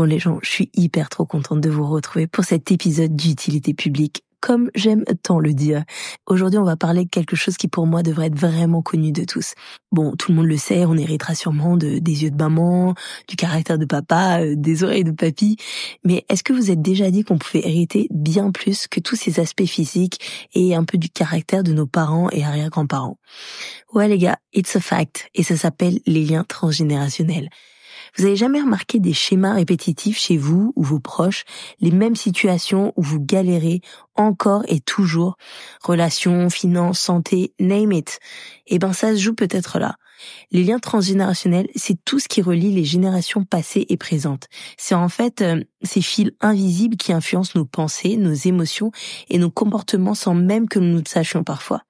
Bon les gens, je suis hyper trop contente de vous retrouver pour cet épisode d'utilité publique comme j'aime tant le dire. Aujourd'hui, on va parler de quelque chose qui pour moi devrait être vraiment connu de tous. Bon, tout le monde le sait, on héritera sûrement de, des yeux de maman, du caractère de papa, euh, des oreilles de papy. Mais est-ce que vous êtes déjà dit qu'on pouvait hériter bien plus que tous ces aspects physiques et un peu du caractère de nos parents et arrière-grands-parents? Ouais les gars, it's a fact et ça s'appelle les liens transgénérationnels. Vous avez jamais remarqué des schémas répétitifs chez vous ou vos proches, les mêmes situations où vous galérez encore et toujours, relations, finances, santé, name it. Eh ben, ça se joue peut-être là. Les liens transgénérationnels, c'est tout ce qui relie les générations passées et présentes. C'est en fait euh, ces fils invisibles qui influencent nos pensées, nos émotions et nos comportements sans même que nous le sachions parfois.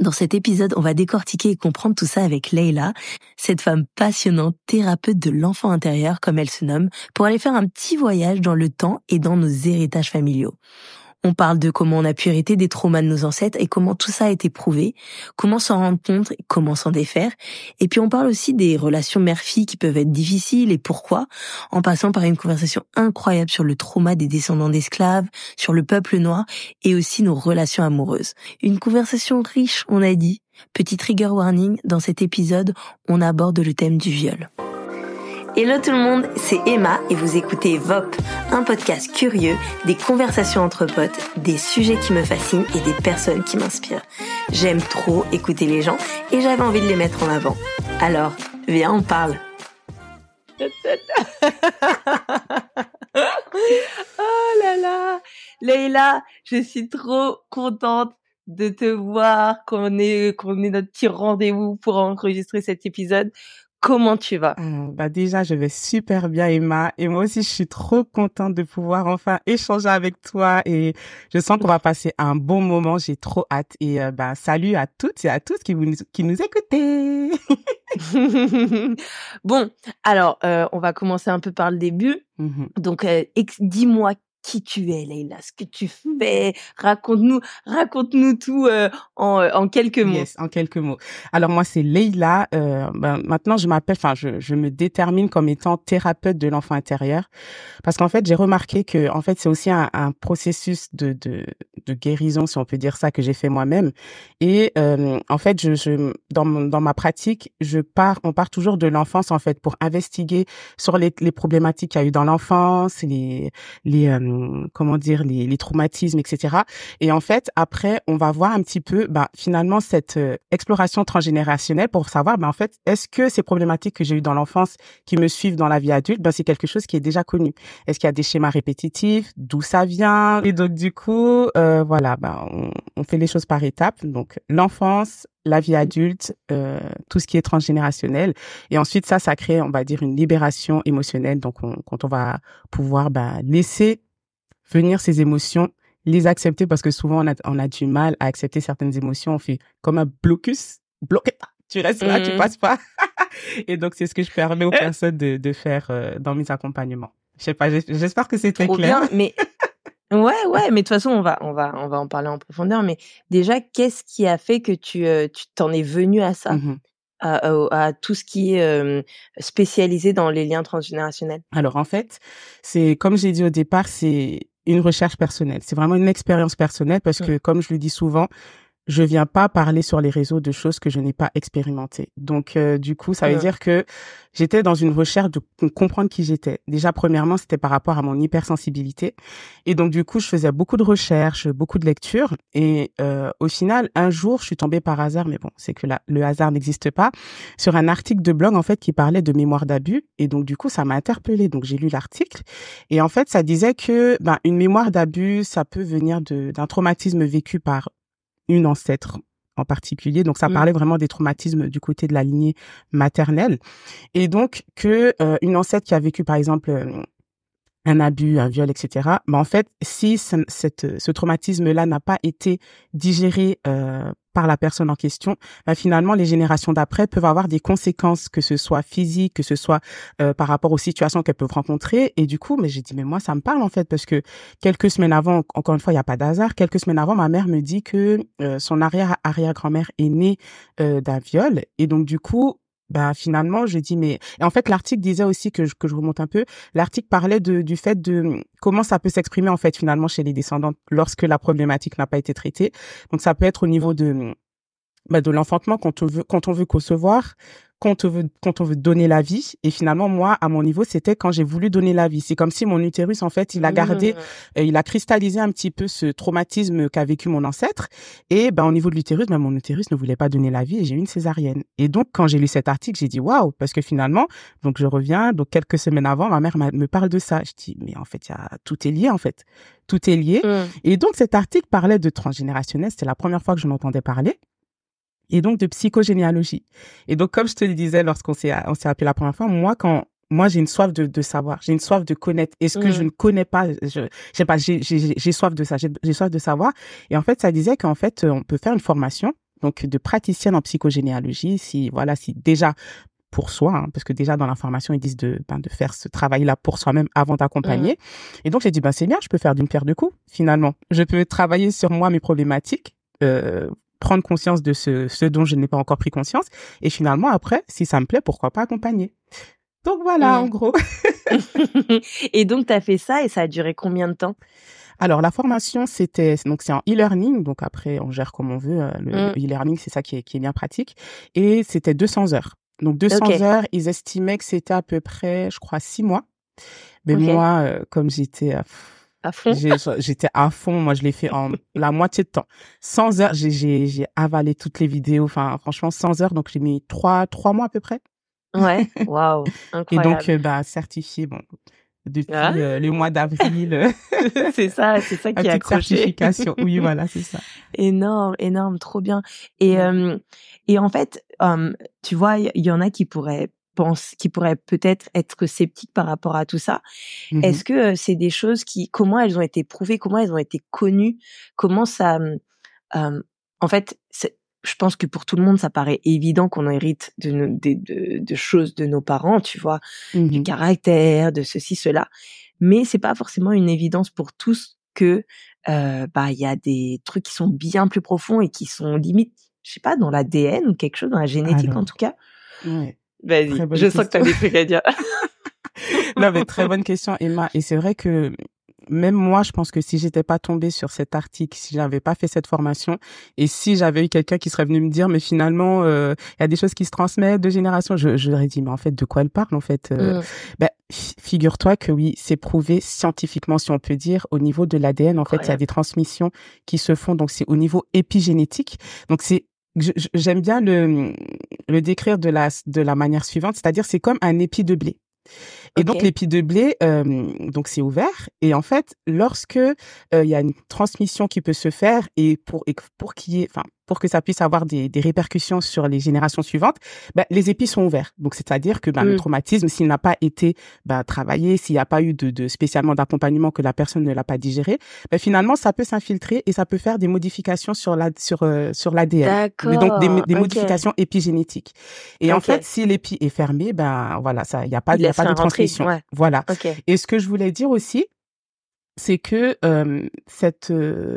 Dans cet épisode, on va décortiquer et comprendre tout ça avec Leila, cette femme passionnante, thérapeute de l'enfant intérieur comme elle se nomme, pour aller faire un petit voyage dans le temps et dans nos héritages familiaux. On parle de comment on a pu hériter des traumas de nos ancêtres et comment tout ça a été prouvé, comment s'en rendre compte et comment s'en défaire. Et puis on parle aussi des relations mère-fille qui peuvent être difficiles et pourquoi, en passant par une conversation incroyable sur le trauma des descendants d'esclaves, sur le peuple noir et aussi nos relations amoureuses. Une conversation riche, on a dit. Petit trigger warning, dans cet épisode, on aborde le thème du viol. Hello tout le monde, c'est Emma et vous écoutez VOP, un podcast curieux, des conversations entre potes, des sujets qui me fascinent et des personnes qui m'inspirent. J'aime trop écouter les gens et j'avais envie de les mettre en avant. Alors, viens, on parle. oh là là Leïla, je suis trop contente de te voir, qu'on ait, qu'on ait notre petit rendez-vous pour enregistrer cet épisode. Comment tu vas? Mmh, Bah déjà, je vais super bien, Emma. Et moi aussi, je suis trop contente de pouvoir enfin échanger avec toi. Et je sens qu'on va passer un bon moment. J'ai trop hâte. Et euh, bah salut à toutes et à tous qui, vous, qui nous écoutez. bon, alors euh, on va commencer un peu par le début. Mmh Donc, euh, dis-moi qui tu es, Leïla, ce que tu fais. Raconte-nous, raconte-nous tout euh, en, euh, en, quelques mots. Yes, en quelques mots. Alors moi, c'est Leïla. Euh, ben, maintenant, je m'appelle, enfin, je, je, me détermine comme étant thérapeute de l'enfant intérieur, parce qu'en fait, j'ai remarqué que, en fait, c'est aussi un, un processus de, de, de, guérison, si on peut dire ça, que j'ai fait moi-même. Et euh, en fait, je, je dans, dans ma pratique, je pars, on part toujours de l'enfance, en fait, pour investiguer sur les, les problématiques qu'il y a eu dans l'enfance, les, les euh, comment dire les, les, traumatismes, etc. Et en fait, après, on va voir un petit peu, bah, finalement, cette euh, exploration transgénérationnelle pour savoir, bah, en fait, est-ce que ces problématiques que j'ai eues dans l'enfance qui me suivent dans la vie adulte, bah, c'est quelque chose qui est déjà connu. Est-ce qu'il y a des schémas répétitifs, d'où ça vient? Et donc, du coup, euh, voilà, bah, on, on fait les choses par étapes. Donc, l'enfance, la vie adulte, euh, tout ce qui est transgénérationnel. Et ensuite, ça, ça crée, on va dire, une libération émotionnelle. Donc, on, quand on va pouvoir bah, laisser venir ces émotions, les accepter parce que souvent on a, on a du mal à accepter certaines émotions. On fait comme un blocus, bloqué. Tu restes là, tu mmh. passes pas. et donc c'est ce que je permets aux personnes de, de faire euh, dans mes accompagnements. Je sais pas, j'espère que c'est très clair. Bien, mais ouais, ouais, mais de toute façon on va, on va, on va en parler en profondeur. Mais déjà, qu'est-ce qui a fait que tu, euh, tu t'en es venu à ça? Mmh à, à, tout ce qui est euh, spécialisé dans les liens transgénérationnels? Alors en fait, c'est comme j'ai dit au départ, c'est une recherche personnelle. C'est vraiment une expérience personnelle parce que, comme je le dis souvent, je viens pas parler sur les réseaux de choses que je n'ai pas expérimentées. Donc, euh, du coup, ça veut dire que j'étais dans une recherche de comprendre qui j'étais. Déjà, premièrement, c'était par rapport à mon hypersensibilité. Et donc, du coup, je faisais beaucoup de recherches, beaucoup de lectures. Et euh, au final, un jour, je suis tombée par hasard, mais bon, c'est que là, le hasard n'existe pas, sur un article de blog, en fait, qui parlait de mémoire d'abus. Et donc, du coup, ça m'a interpellée. Donc, j'ai lu l'article. Et en fait, ça disait que ben, une mémoire d'abus, ça peut venir d'un traumatisme vécu par une ancêtre en particulier. Donc ça mmh. parlait vraiment des traumatismes du côté de la lignée maternelle et donc que euh, une ancêtre qui a vécu par exemple euh, un abus, un viol, etc. Mais en fait, si ce, cette, ce traumatisme-là n'a pas été digéré euh, par la personne en question, bah, finalement, les générations d'après peuvent avoir des conséquences, que ce soit physiques, que ce soit euh, par rapport aux situations qu'elles peuvent rencontrer. Et du coup, mais j'ai dit, mais moi, ça me parle en fait, parce que quelques semaines avant, encore une fois, il n'y a pas d'hasard, quelques semaines avant, ma mère me dit que euh, son arrière-arrière-grand-mère est née euh, d'un viol. Et donc, du coup, ben finalement je dis mais et en fait l'article disait aussi que je, que je remonte un peu l'article parlait de du fait de comment ça peut s'exprimer en fait finalement chez les descendants lorsque la problématique n'a pas été traitée. Donc ça peut être au niveau de ben, de l'enfantement quand on veut quand on veut concevoir quand on veut quand on veut donner la vie. Et finalement moi à mon niveau c'était quand j'ai voulu donner la vie. C'est comme si mon utérus en fait il a gardé mmh. euh, il a cristallisé un petit peu ce traumatisme qu'a vécu mon ancêtre. Et ben au niveau de l'utérus ben mon utérus ne voulait pas donner la vie et j'ai eu une césarienne. Et donc quand j'ai lu cet article j'ai dit waouh! Parce que finalement donc je reviens donc quelques semaines avant ma mère me parle de ça. Je dis mais en fait il y a tout est lié en fait. Tout est lié. Mmh. et donc cet article parlait de transgénérationnel. C'était la première fois que je m'entendais parler et donc de psychogénéalogie. Et donc, comme je te le disais lorsqu'on s'est, on s'est appelé la première fois, moi, quand, moi, j'ai une soif de, de savoir, j'ai une soif de connaître. Et ce que je mmh. ne connais pas, je, sais pas, j'ai, j'ai, j'ai soif de ça, j'ai, j'ai soif de savoir. Et en fait, ça disait qu'en fait, on peut faire une formation, donc de praticienne en psychogénéalogie, si, voilà, si déjà, pour soi, hein, parce que déjà dans la formation ils disent de ben, de faire ce travail-là pour soi-même avant d'accompagner. Mmh. Et donc j'ai dit ben c'est bien, je peux faire d'une pierre deux coups finalement. Je peux travailler sur moi mes problématiques, euh, prendre conscience de ce, ce dont je n'ai pas encore pris conscience. Et finalement, après, si ça me plaît, pourquoi pas accompagner? Donc voilà, en gros. et donc, tu as fait ça et ça a duré combien de temps? Alors la formation c'était donc c'est en e-learning donc après on gère comme on veut euh, le mmh. e-learning c'est ça qui est qui est bien pratique et c'était 200 heures donc 200 heures ils estimaient que c'était à peu près je crois six mois mais moi euh, comme j'étais à fond. J'étais à fond. Moi, je l'ai fait en la moitié de temps. 100 heures, j'ai avalé toutes les vidéos. Enfin, franchement, 100 heures. Donc, j'ai mis trois, trois mois à peu près. Ouais. Waouh. Et donc, euh, bah, certifié, bon, depuis ah. euh, le mois d'avril. Euh, c'est ça, c'est ça qui a accroché. certification. Oui, voilà, c'est ça. Énorme, énorme, trop bien. Et, et en fait, tu vois, il y, en a qui pourraient qui pourraient peut-être être sceptiques par rapport à tout ça. Mmh Est-ce que c'est des choses qui, comment elles ont été prouvées, comment elles ont été connues, comment ça, en fait, je pense que pour tout le monde, ça paraît évident qu'on hérite de, de, de, choses de nos parents, tu vois, mmh du caractère, de ceci, cela. Mais c'est pas forcément une évidence pour tous que bah il y a des trucs qui sont bien plus profonds et qui sont limite, je sais pas, dans l'ADN ou quelque chose, dans la génétique en tout cas. Ouais. Vas-y, je sens que tu as des trucs à dire. non, mais très bonne question, Emma. Et c'est vrai que même moi, je pense que si j'étais pas tombée sur cet article, si j'avais pas fait cette formation, et si j'avais eu quelqu'un qui serait venu me dire, mais finalement, euh, il y a des choses qui se transmettent de génération, je, je leur ai dit, mais en fait, de quoi elle parle, en fait euh, mm. ben, Figure-toi que oui, c'est prouvé scientifiquement, si on peut dire, au niveau de l'ADN, en fait, il y a des transmissions qui se font, donc c'est au niveau épigénétique. Donc c'est j'aime bien le, le décrire de la, de la manière suivante, c'est-à-dire c'est comme un épi de blé. Et donc l'épi de blé, euh, donc c'est ouvert. Et en fait, lorsque euh, il y a une transmission qui peut se faire et pour et pour qu'il y ait, enfin pour que ça puisse avoir des, des répercussions sur les générations suivantes, bah, les épis sont ouverts. Donc, c'est-à-dire que bah, le mmh. traumatisme, s'il n'a pas été bah, travaillé, s'il n'y a pas eu de, de spécialement d'accompagnement que la personne ne l'a pas digéré, bah, finalement, ça peut s'infiltrer et ça peut faire des modifications sur la sur euh, sur l'ADN. Donc, des, des modifications épigénétiques. Et en fait, si l'épi est fermé, ben voilà, ça, il n'y a pas, il y a pas de transmission. Voilà. Et ce que je voulais dire aussi, c'est que cette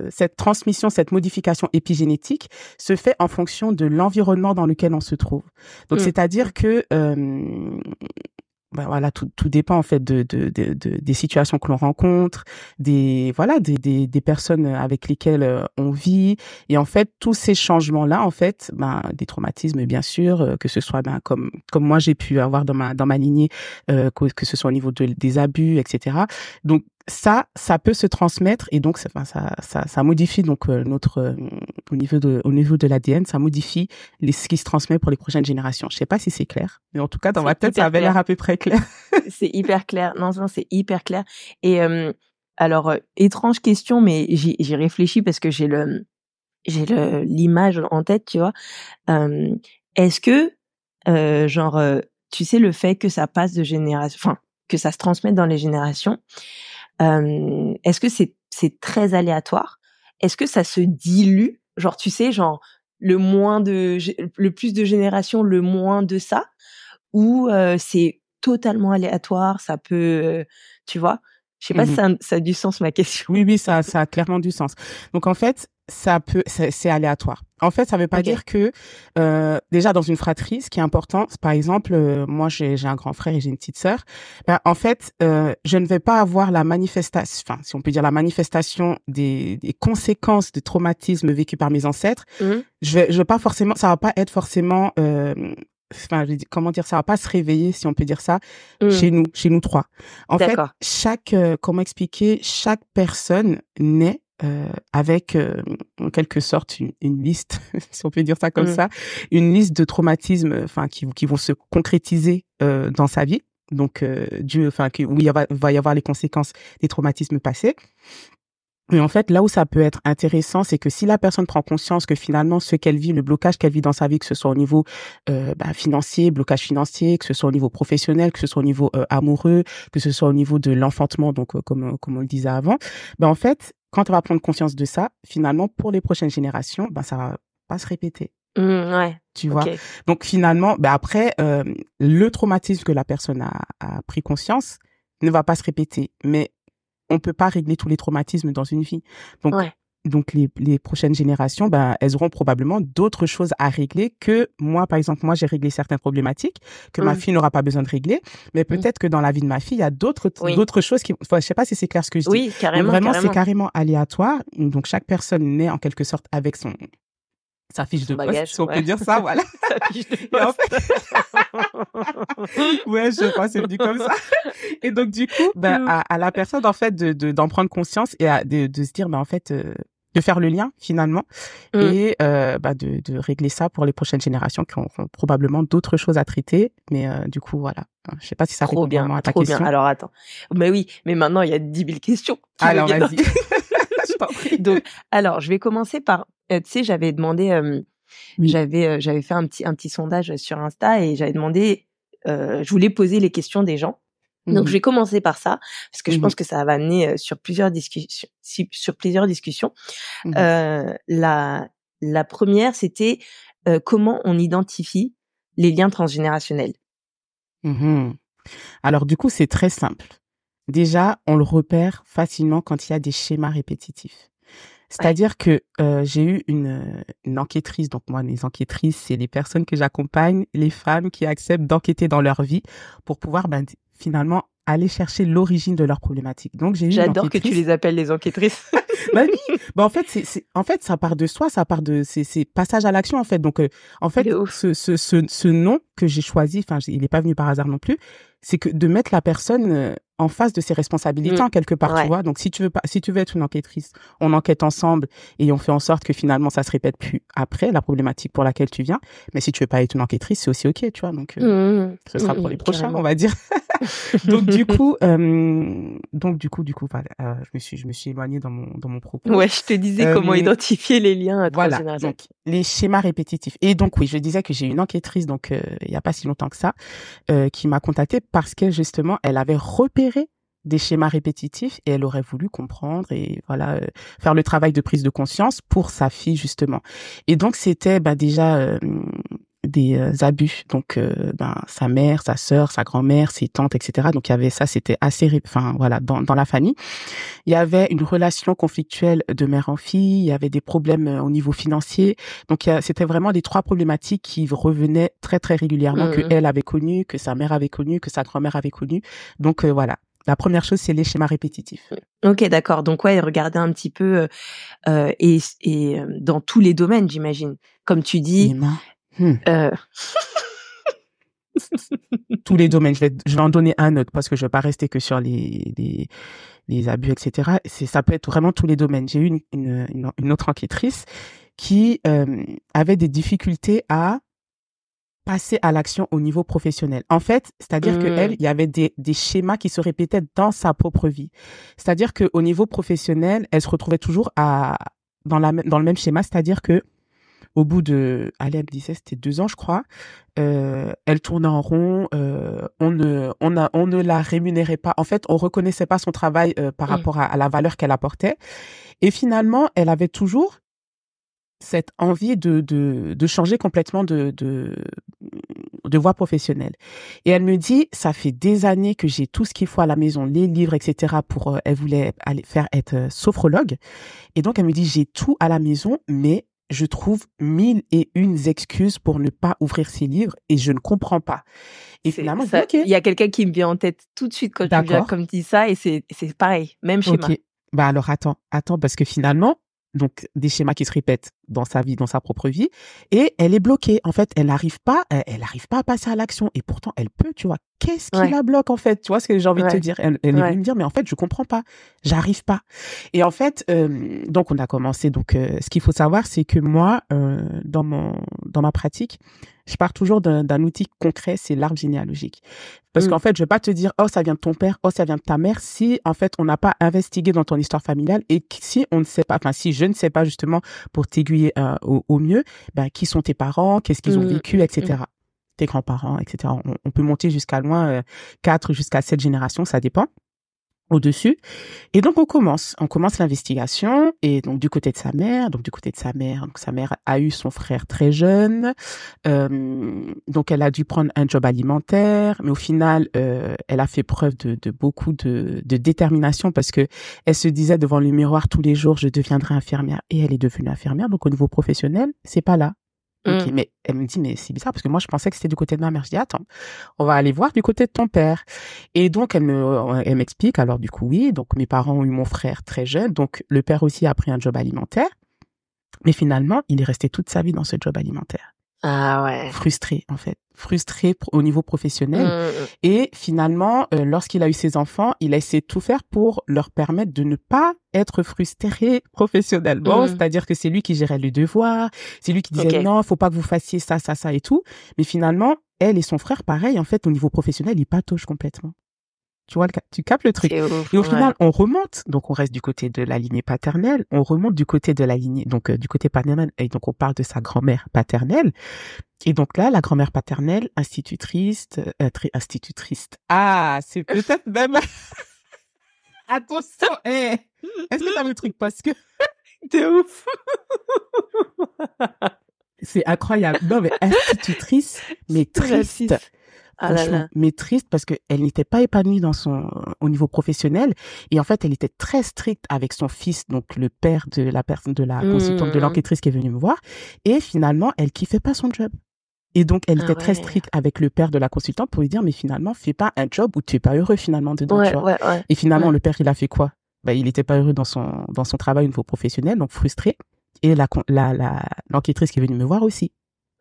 cette transmission, cette modification épigénétique se fait en fonction de l'environnement dans lequel on se trouve. Donc mmh. c'est-à-dire que ben voilà, tout, tout dépend en fait de, de, de, des situations que l'on rencontre, des voilà, des, des, des, personnes avec lesquelles euh, on vit, et en fait tous ces changements là, en fait, ben des traumatismes bien sûr, euh, que ce soit ben comme comme moi j'ai pu avoir dans ma dans ma lignée, euh, que, que, ce soit au niveau de, des abus, etc. Donc ça, ça peut se transmettre et donc ça, ça, ça, ça modifie donc euh, notre euh, au niveau de au niveau de l'ADN, ça modifie les, ce qui se transmet pour les prochaines générations. Je sais pas si c'est clair, mais en tout cas dans ma tête ça avait l'air à peu près clair. c'est hyper clair. Non, non, c'est hyper clair. Et euh, alors étrange question, mais j'y réfléchis parce que j'ai le j'ai le l'image en tête, tu vois. Est-ce que genre tu sais le fait que ça passe de génération, enfin que ça se transmette dans les générations euh, est-ce que c'est c'est très aléatoire? Est-ce que ça se dilue? Genre tu sais, genre le moins de le plus de générations, le moins de ça? Ou euh, c'est totalement aléatoire, ça peut tu vois? Je sais pas si mmh ça, ça, a du sens ma question. Oui oui, ça ça a clairement du sens. Donc en fait, ça peut, c'est aléatoire. En fait, ça veut pas dire que euh, déjà dans une fratrie, ce qui est important, par exemple, euh, moi j'ai un grand frère et j'ai une petite sœur. Ben, en fait, euh, je ne vais pas avoir la manifestation, enfin si on peut dire la manifestation des, des conséquences des traumatismes vécus par mes ancêtres. Mmh. Je vais, je vais pas forcément, ça va pas être forcément euh, enfin comment dire ça va pas se réveiller si on peut dire ça mmh. chez nous chez nous trois en fait chaque euh, comment expliquer chaque personne naît euh, avec euh, en quelque sorte une, une, liste, si on peut dire ça comme mmh. ça, une liste de traumatismes, enfin qui, qui vont se concrétiser euh, dans sa vie. Donc Dieu, enfin où il va, va y avoir les conséquences des traumatismes passés. Et en fait, là où ça peut être intéressant, c'est que si la personne prend conscience que finalement ce qu'elle vit, le blocage qu'elle vit dans sa vie, que ce soit au niveau euh, bah, financier, blocage financier, que ce soit au niveau professionnel, que ce soit au niveau euh, amoureux, que ce soit au niveau de l'enfantement, donc euh, comme comme on le disait avant, ben en fait, quand on va prendre conscience de ça, finalement pour les prochaines générations, ben ça va pas se répéter. Mmh, ouais. Tu vois? Donc finalement, ben après, le traumatisme que la personne a, a pris conscience ne va pas se répéter, mais on peut pas régler tous les traumatismes dans une vie. Donc, donc les, les, prochaines générations, ben, elles auront probablement d'autres choses à régler que moi, par exemple, moi, j'ai réglé certaines problématiques que ma mmh. fille n'aura pas besoin de régler, mais mmh. peut-être que dans la vie de ma fille, il y a d'autres d'autres choses qui, enfin, je sais pas si c'est clair ce que je dis. Oui, carrément. vraiment, c'est carrément aléatoire. Donc chaque personne naît en quelque sorte avec son sa fiche de poste, si on peut dire ça, voilà. sa fiche de poste. ouais, je crois c'est venu comme ça. Et donc du coup, ben, à, à, la personne en fait de d'en prendre conscience et à, de, de se dire ben en fait euh, de faire le lien finalement mm. et euh, bah, de, de régler ça pour les prochaines générations qui auront probablement d'autres choses à traiter. Mais euh, du coup, voilà. Je sais pas si ça trop bien, à ta trop question. Bien. Alors attends. Mais oui, mais maintenant il y a 10 000 questions. Alors vas-y. Donc, alors, je vais commencer par, euh, tu sais, j'avais demandé, euh, j'avais, euh, j'avais fait un petit, un petit sondage sur Insta et j'avais demandé, je voulais poser les questions des gens. Donc, je mmh vais commencer par ça parce que je pense mmh que ça va amener sur plusieurs discussions. Sur plusieurs discussions. Mmh la, la première, c'était comment on identifie les liens transgénérationnels. Alors, du coup, c'est très simple. Déjà, on le repère facilement quand il y a des schémas répétitifs. C'est-à-dire que euh, j'ai eu une, une enquêtrice, donc moi, les enquêtrices, c'est les personnes que j'accompagne, les femmes qui acceptent d'enquêter dans leur vie pour pouvoir ben, finalement aller chercher l'origine de leurs problématiques. Donc j'ai J'adore que tu les appelles les enquêtrices. bah oui, bah en fait c'est c'est en fait ça part de soi, ça part de c'est c'est passage à l'action en fait. Donc euh, en fait ce, ce ce ce nom que j'ai choisi, enfin il n'est pas venu par hasard non plus, c'est que de mettre la personne euh, en face de ses responsabilités mmh. en quelque part, tu vois. Donc si tu veux pas, si tu veux être une enquêtrice, on enquête ensemble et on fait en sorte que finalement ça se répète plus après la problématique pour laquelle tu viens. Mais si tu veux pas être une enquêtrice, c'est aussi ok, tu vois. Donc euh, mmh. ce sera pour les mmh, prochains, on va dire. donc du coup, euh, donc du coup, du coup, euh, je me suis, je me suis éloignée dans mon dans mon propos. Ouais, je te disais comment identifier les liens. Voilà. Donc les schémas répétitifs. Et donc oui, je disais que j'ai une enquêtrice donc il y a pas si longtemps que ça qui m'a contactée parce que justement elle avait repéré des schémas répétitifs et elle aurait voulu comprendre et voilà euh, faire le travail de prise de conscience pour sa fille justement. Et donc c'était bah, déjà euh, des euh, abus. Donc, euh, ben, sa mère, sa sœur, sa grand-mère, ses tantes, etc. Donc, il y avait ça, c'était assez, enfin, voilà, dans, dans la famille. Il y avait une relation conflictuelle de mère en fille. Il y avait des problèmes euh, au niveau financier. Donc, c'était vraiment des trois problématiques qui revenaient très, très régulièrement que mmh. elle avait connu, que sa mère avait connu, que sa grand-mère avait connu. Donc, voilà. La première chose, c'est les schémas répétitifs. Ok, d'accord. Donc ouais, regarder un petit peu euh, et, et dans tous les domaines, j'imagine. Comme tu dis, Hmm. Euh. Tous les domaines. Je vais, je vais en donner un autre parce que je vais pas rester que sur les, les, les abus, etc. C'est, ça peut être vraiment tous les domaines. J'ai eu une, une, une autre enquêtrice qui euh, avait des difficultés à passer à l'action au niveau professionnel. En fait, c'est-à-dire que elle, hmm. il y avait des, des schémas qui se répétaient dans sa propre vie. C'est-à-dire que au niveau professionnel, elle se retrouvait toujours à dans la dans le même schéma, c'est-à-dire que au bout de, allez, elle disait c'était deux ans, je crois. Euh, elle tournait en rond. Euh, on ne, on a, on ne la rémunérait pas. En fait, on reconnaissait pas son travail euh, par mmh. rapport à, la valeur qu'elle apportait. Et finalement, elle avait toujours cette envie de, de, de changer complètement de, de de voie professionnelle. Et elle me dit, ça fait des années que j'ai tout ce qu'il faut à la maison, les livres, etc. Pour, elle voulait aller faire être sophrologue. Et donc elle me dit, j'ai tout à la maison, mais je trouve mille et une excuses pour ne pas ouvrir ces livres et je ne comprends pas. Et finalement, il y a quelqu'un qui me vient en tête tout de suite quand tu viens comme dis ça et c'est c'est pareil, même schéma. Okay. Bah alors attends, attends parce que finalement, donc des schémas qui se répètent dans sa vie, dans sa propre vie, et elle est bloquée. En fait, elle n'arrive pas, elle n'arrive pas à passer à l'action, et pourtant elle peut, tu vois. Qu'est-ce qui la bloque en fait? Tu vois ce que j'ai envie de te dire? Elle, elle est venue me dire, mais en fait, je comprends pas, j'arrive pas. Et en fait, euh, donc on a commencé. Donc, euh, ce qu'il faut savoir, c'est que moi, euh, dans mon dans ma pratique, je pars toujours d'un outil concret, c'est l'arbre généalogique. Parce mmh. qu'en fait, je vais pas te dire, oh, ça vient de ton père, oh, ça vient de ta mère, si, en fait, on n'a pas investigué dans ton histoire familiale et si on ne sait pas, enfin, si je ne sais pas justement pour t'aiguiller euh, au, mieux, ben, qui sont tes parents, qu'est-ce qu'ils ont mmh. vécu, etc. Grands-parents, etc. On, peut monter jusqu'à loin, euh, quatre jusqu'à sept générations, ça dépend au-dessus. Et donc on commence, on commence l'investigation et donc du côté de sa mère, donc du côté de sa mère, donc sa mère a eu son frère très jeune, euh, donc elle a dû prendre un job alimentaire, mais au final euh, elle a fait preuve de, de beaucoup de, de, détermination parce que elle se disait devant le miroir tous les jours je deviendrai infirmière et elle est devenue infirmière. Donc au niveau professionnel c'est pas là. Ok, mmh. mais elle me dit, mais c'est bizarre parce que moi, je pensais que c'était du côté de ma mère. Je dis, attends, on va aller voir du côté de ton père. Et donc, elle me, elle m'explique, alors du coup, oui, donc mes parents ont eu mon frère très jeune, donc le père aussi a pris un job alimentaire. Mais finalement, il est resté toute sa vie dans ce job alimentaire. Ah ouais. Frustré en fait, frustré au niveau professionnel. Mmh, mmh. Et finalement, euh, lorsqu'il a eu ses enfants, il a essayé de tout faire pour leur permettre de ne pas être frustré professionnellement. Mmh. C'est-à-dire que c'est lui qui gérait les devoirs, c'est lui qui disait non, faut pas que vous fassiez ça, ça, ça et tout. Mais finalement, elle et son frère, pareil, en fait, au niveau professionnel, ils patauchent complètement. Tu vois, tu capes le truc. et au final, on remonte. Donc, on reste du côté de la lignée paternelle. On remonte du côté de la lignée, donc euh, du côté paternel. Et donc, on parle de sa grand-mère paternelle. Et donc là, la grand-mère paternelle, institutrice, euh, institutrice. Ah, c'est peut-être même. Attention, eh. Est-ce que t'as le truc? Parce que t'es ouf. c'est incroyable. Non, mais institutrice, mais triste. Ah mais triste parce qu'elle n'était pas épanouie dans son au niveau professionnel. Et en fait elle était très stricte avec son fils donc le père de la personne de la consultante de mmh. l'enquêtrice qui est venue me voir. Et finalement elle kiffait pas son job. Et donc elle ah était très stricte avec le père de la consultante pour lui dire mais finalement fais pas un job où tu es pas heureux finalement dedans tu vois. et finalement le père il a fait quoi? Bah il était pas heureux dans son dans son travail au niveau professionnel donc frustré. Et la la l'enquêtrice qui est venue me voir aussi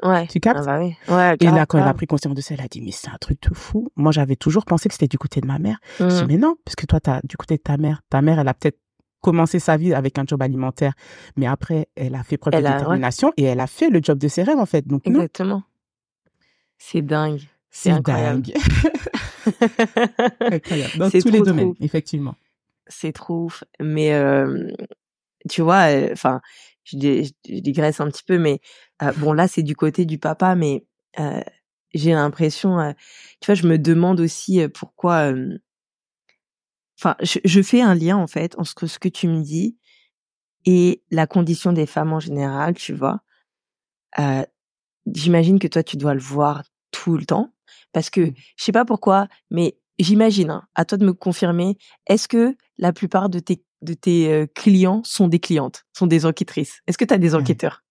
Ouais. Tu captes? Ah bah oui. Ouais, et là, quand elle a pris conscience de ça, elle a dit, mais c'est un truc de fou. Moi, j'avais toujours pensé que c'était du côté de ma mère. Je dis, mais non, parce que toi, t'as du côté de ta mère. Ta mère, elle a peut-être commencé sa vie avec un job alimentaire, mais après, elle a fait preuve de détermination et elle a fait le job de ses rêves, en fait. Donc, Exactement. C'est dingue. C'est dingue. incroyable. Dans tous les domaines, effectivement. C'est trop ouf. Mais, euh, tu vois, euh, je, je, digresse un petit peu, mais euh, bon là c'est du côté du papa, mais euh, j'ai l'impression, euh, tu vois, je me demande aussi pourquoi. Enfin, je, je, fais un lien en fait entre ce que tu me dis et la condition des femmes en général, tu vois. J'imagine que toi tu dois le voir tout le temps parce que mmh. je sais pas pourquoi, mais j'imagine, hein, à toi de me confirmer, est-ce que la plupart de tes de tes clients sont des clientes, sont des enquêtrices Est-ce que tu as des enquêteurs?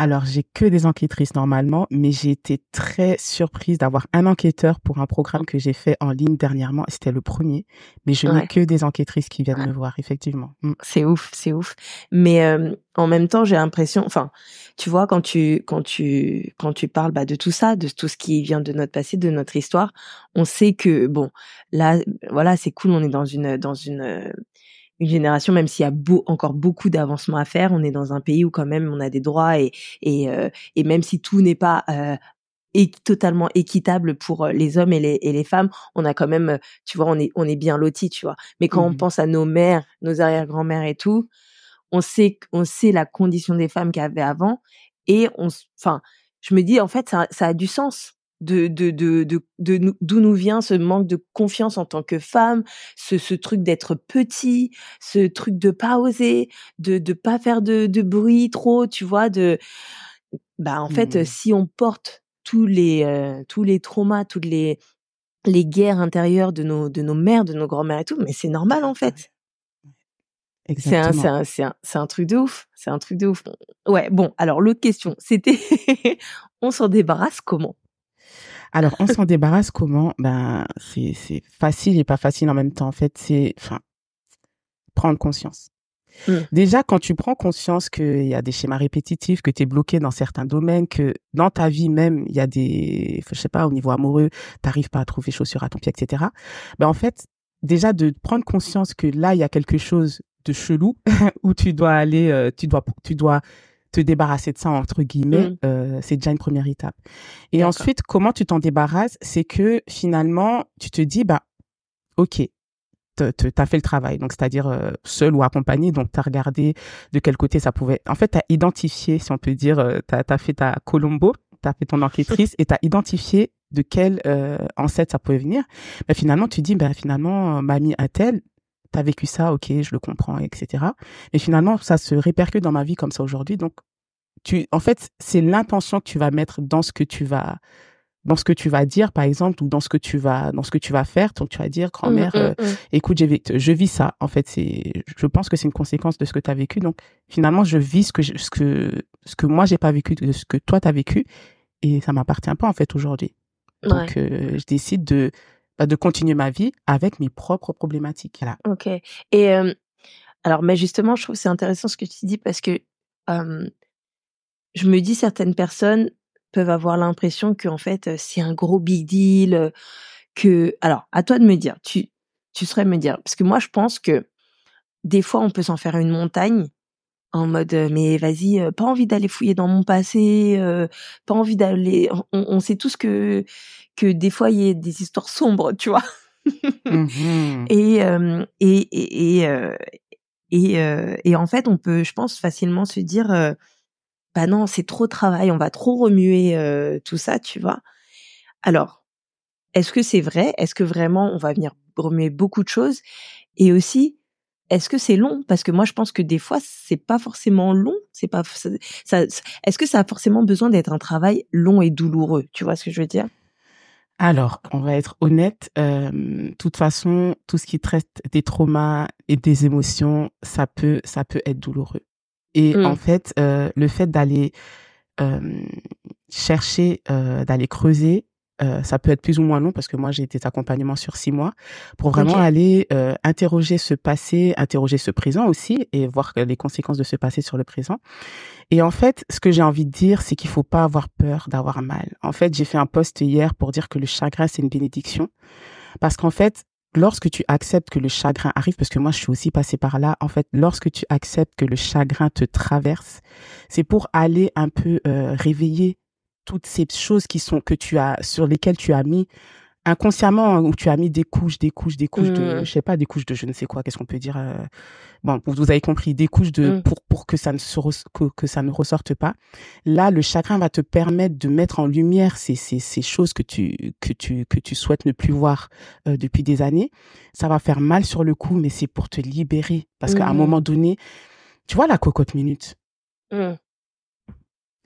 Alors, j'ai que des enquêtrices normalement, mais j'ai été très surprise d'avoir un enquêteur pour un programme que j'ai fait en ligne dernièrement. C'était le premier, mais je n'ai que des enquêtrices qui viennent me voir, effectivement. Mm. C'est ouf, c'est ouf. Mais en même temps, j'ai l'impression, enfin, tu vois, quand tu quand tu quand tu parles bah, de tout ça, de tout ce qui vient de notre passé, de notre histoire, on sait que bon, là, voilà, c'est cool, on est dans une dans une une génération, même s'il y a beau, encore beaucoup d'avancements à faire, on est dans un pays où quand même on a des droits et et, euh, et même si tout n'est pas euh, totalement équitable pour euh, les hommes et les, et les femmes, on a quand même, tu vois, on est on est bien lotis, tu vois. Mais quand on mmh pense à nos mères, nos arrière-grand-mères et tout, on sait on sait la condition des femmes qu'il y avait avant et on, enfin, je me dis en fait ça, ça a du sens de de de de d'où nous vient ce manque de confiance en tant que femme, ce ce truc d'être petit, ce truc de pas oser, de de pas faire de de bruit trop, tu vois, de bah en fait mmh. si on porte tous les euh, tous les traumas, toutes les les guerres intérieures de nos de nos mères, de nos grands-mères et tout, mais c'est normal en fait. C'est un, un, un, c'est un truc de ouf. C'est un truc de ouf. Ouais, bon, alors l'autre question, c'était on s'en débarrasse comment? Alors, on s'en débarrasse comment? Ben, c'est, facile et pas facile en même temps. En fait, c'est, enfin, prendre conscience. Mmh. Déjà, quand tu prends conscience qu'il y a des schémas répétitifs, que tu es bloqué dans certains domaines, que dans ta vie même, il y a des, je sais pas, au niveau amoureux, t'arrives pas à trouver chaussures à ton pied, etc. Ben, en fait, déjà de prendre conscience que là, il y a quelque chose de chelou où tu dois aller, euh, tu dois, tu dois te débarrasser de ça entre guillemets, mmh. euh, c'est déjà une première étape. Et ensuite, comment tu t'en débarrasses, c'est que finalement, tu te dis bah, ok, tu as fait le travail, donc c'est-à-dire euh, seul ou accompagné, donc tu as regardé de quel côté ça pouvait. En fait, tu as identifié, si on peut dire, euh, tu as, fait ta Colombo, tu as fait ton enquêtrice et tu as identifié de quel euh, ancêtre ça pouvait venir. Mais finalement, tu dis, ben finalement, mamie a-t-elle, t'as vécu ça, ok, je le comprends, etc. Et finalement, ça se répercute dans ma vie comme ça aujourd'hui. Donc, tu, en fait, c'est l'intention que tu vas mettre dans ce que tu vas dans ce que tu vas dire, par exemple, ou dans ce que tu vas, dans ce que tu vas faire. Donc, tu vas dire, grand-mère, mmh, mmh, euh, mmh. écoute, je vis ça. En fait, c'est, je pense que c'est une conséquence de ce que tu as vécu. Donc, finalement, je vis ce que, ce que, ce que moi, j'ai pas vécu, de ce que toi, tu as vécu. Et ça m'appartient pas, en fait, aujourd'hui. Donc, euh, je décide de, de continuer ma vie avec mes propres problématiques. Voilà. Ok. Et, alors, mais justement, je trouve c'est intéressant ce que tu dis parce que, je me dis certaines personnes peuvent avoir l'impression que en fait c'est un gros big deal que alors à toi de me dire tu tu saurais me dire parce que moi je pense que des fois on peut s'en faire une montagne en mode mais vas-y pas envie d'aller fouiller dans mon passé pas envie d'aller on, sait tous que que des fois il y a des histoires sombres tu vois. Mmh et, et et et et, et en fait on peut je pense facilement se dire bah non, c'est trop travail, on va trop remuer tout ça, tu vois. Alors, est-ce que c'est vrai? Est-ce que vraiment on va venir remuer beaucoup de choses? Et aussi, est-ce que c'est long? Parce que moi, je pense que des fois, c'est pas forcément long. C'est pas ça. Est-ce que ça a forcément besoin d'être un travail long et douloureux? Tu vois ce que je veux dire? Alors, on va être honnête. De toute façon, tout ce qui traite des traumas et des émotions, ça peut, ça peut être douloureux. Et en mmh. fait, euh, le fait d'aller euh, chercher, euh, d'aller creuser, euh, ça peut être plus ou moins long parce que moi j'ai été accompagnement sur six mois pour vraiment aller euh, interroger ce passé, interroger ce présent aussi et voir les conséquences de ce passé sur le présent. Et en fait, ce que j'ai envie de dire, c'est qu'il faut pas avoir peur d'avoir mal. En fait, j'ai fait un post hier pour dire que le chagrin c'est une bénédiction parce qu'en fait, lorsque tu acceptes que le chagrin arrive, parce que moi je suis aussi passée par là, en fait, lorsque tu acceptes que le chagrin te traverse, c'est pour aller un peu euh, réveiller toutes ces choses qui sont que tu as sur lesquelles tu as mis inconsciemment hein, où tu as mis des couches, des couches, des couches de, mmh. je sais pas, des couches de je ne sais quoi, qu'est-ce qu'on peut dire. Euh, bon, vous avez compris, des couches de mmh. pour pour que ça ne se que, que, ça ne ressorte pas. Là, le chagrin va te permettre de mettre en lumière ces ces, ces choses que tu que tu que tu souhaites ne plus voir euh, depuis des années. Ça va faire mal sur le coup, mais c'est pour te libérer parce qu'à un mmh. moment donné, tu vois la cocotte minute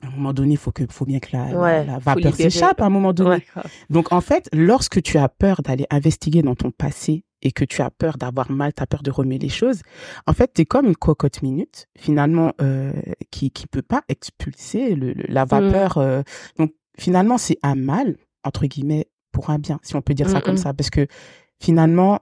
à un moment donné, il faut que, faut bien que la, la vapeur s'échappe à un moment donné. Donc, en fait, lorsque tu as peur d'aller investiguer dans ton passé et que tu as peur d'avoir mal, tu as peur de remuer les choses, en fait, tu es comme une cocotte minute, finalement, euh, qui qui peut pas expulser le, la vapeur. Mm. Euh. donc, finalement, c'est un mal, entre guillemets, pour un bien, si on peut dire ça comme ça. Parce que, finalement,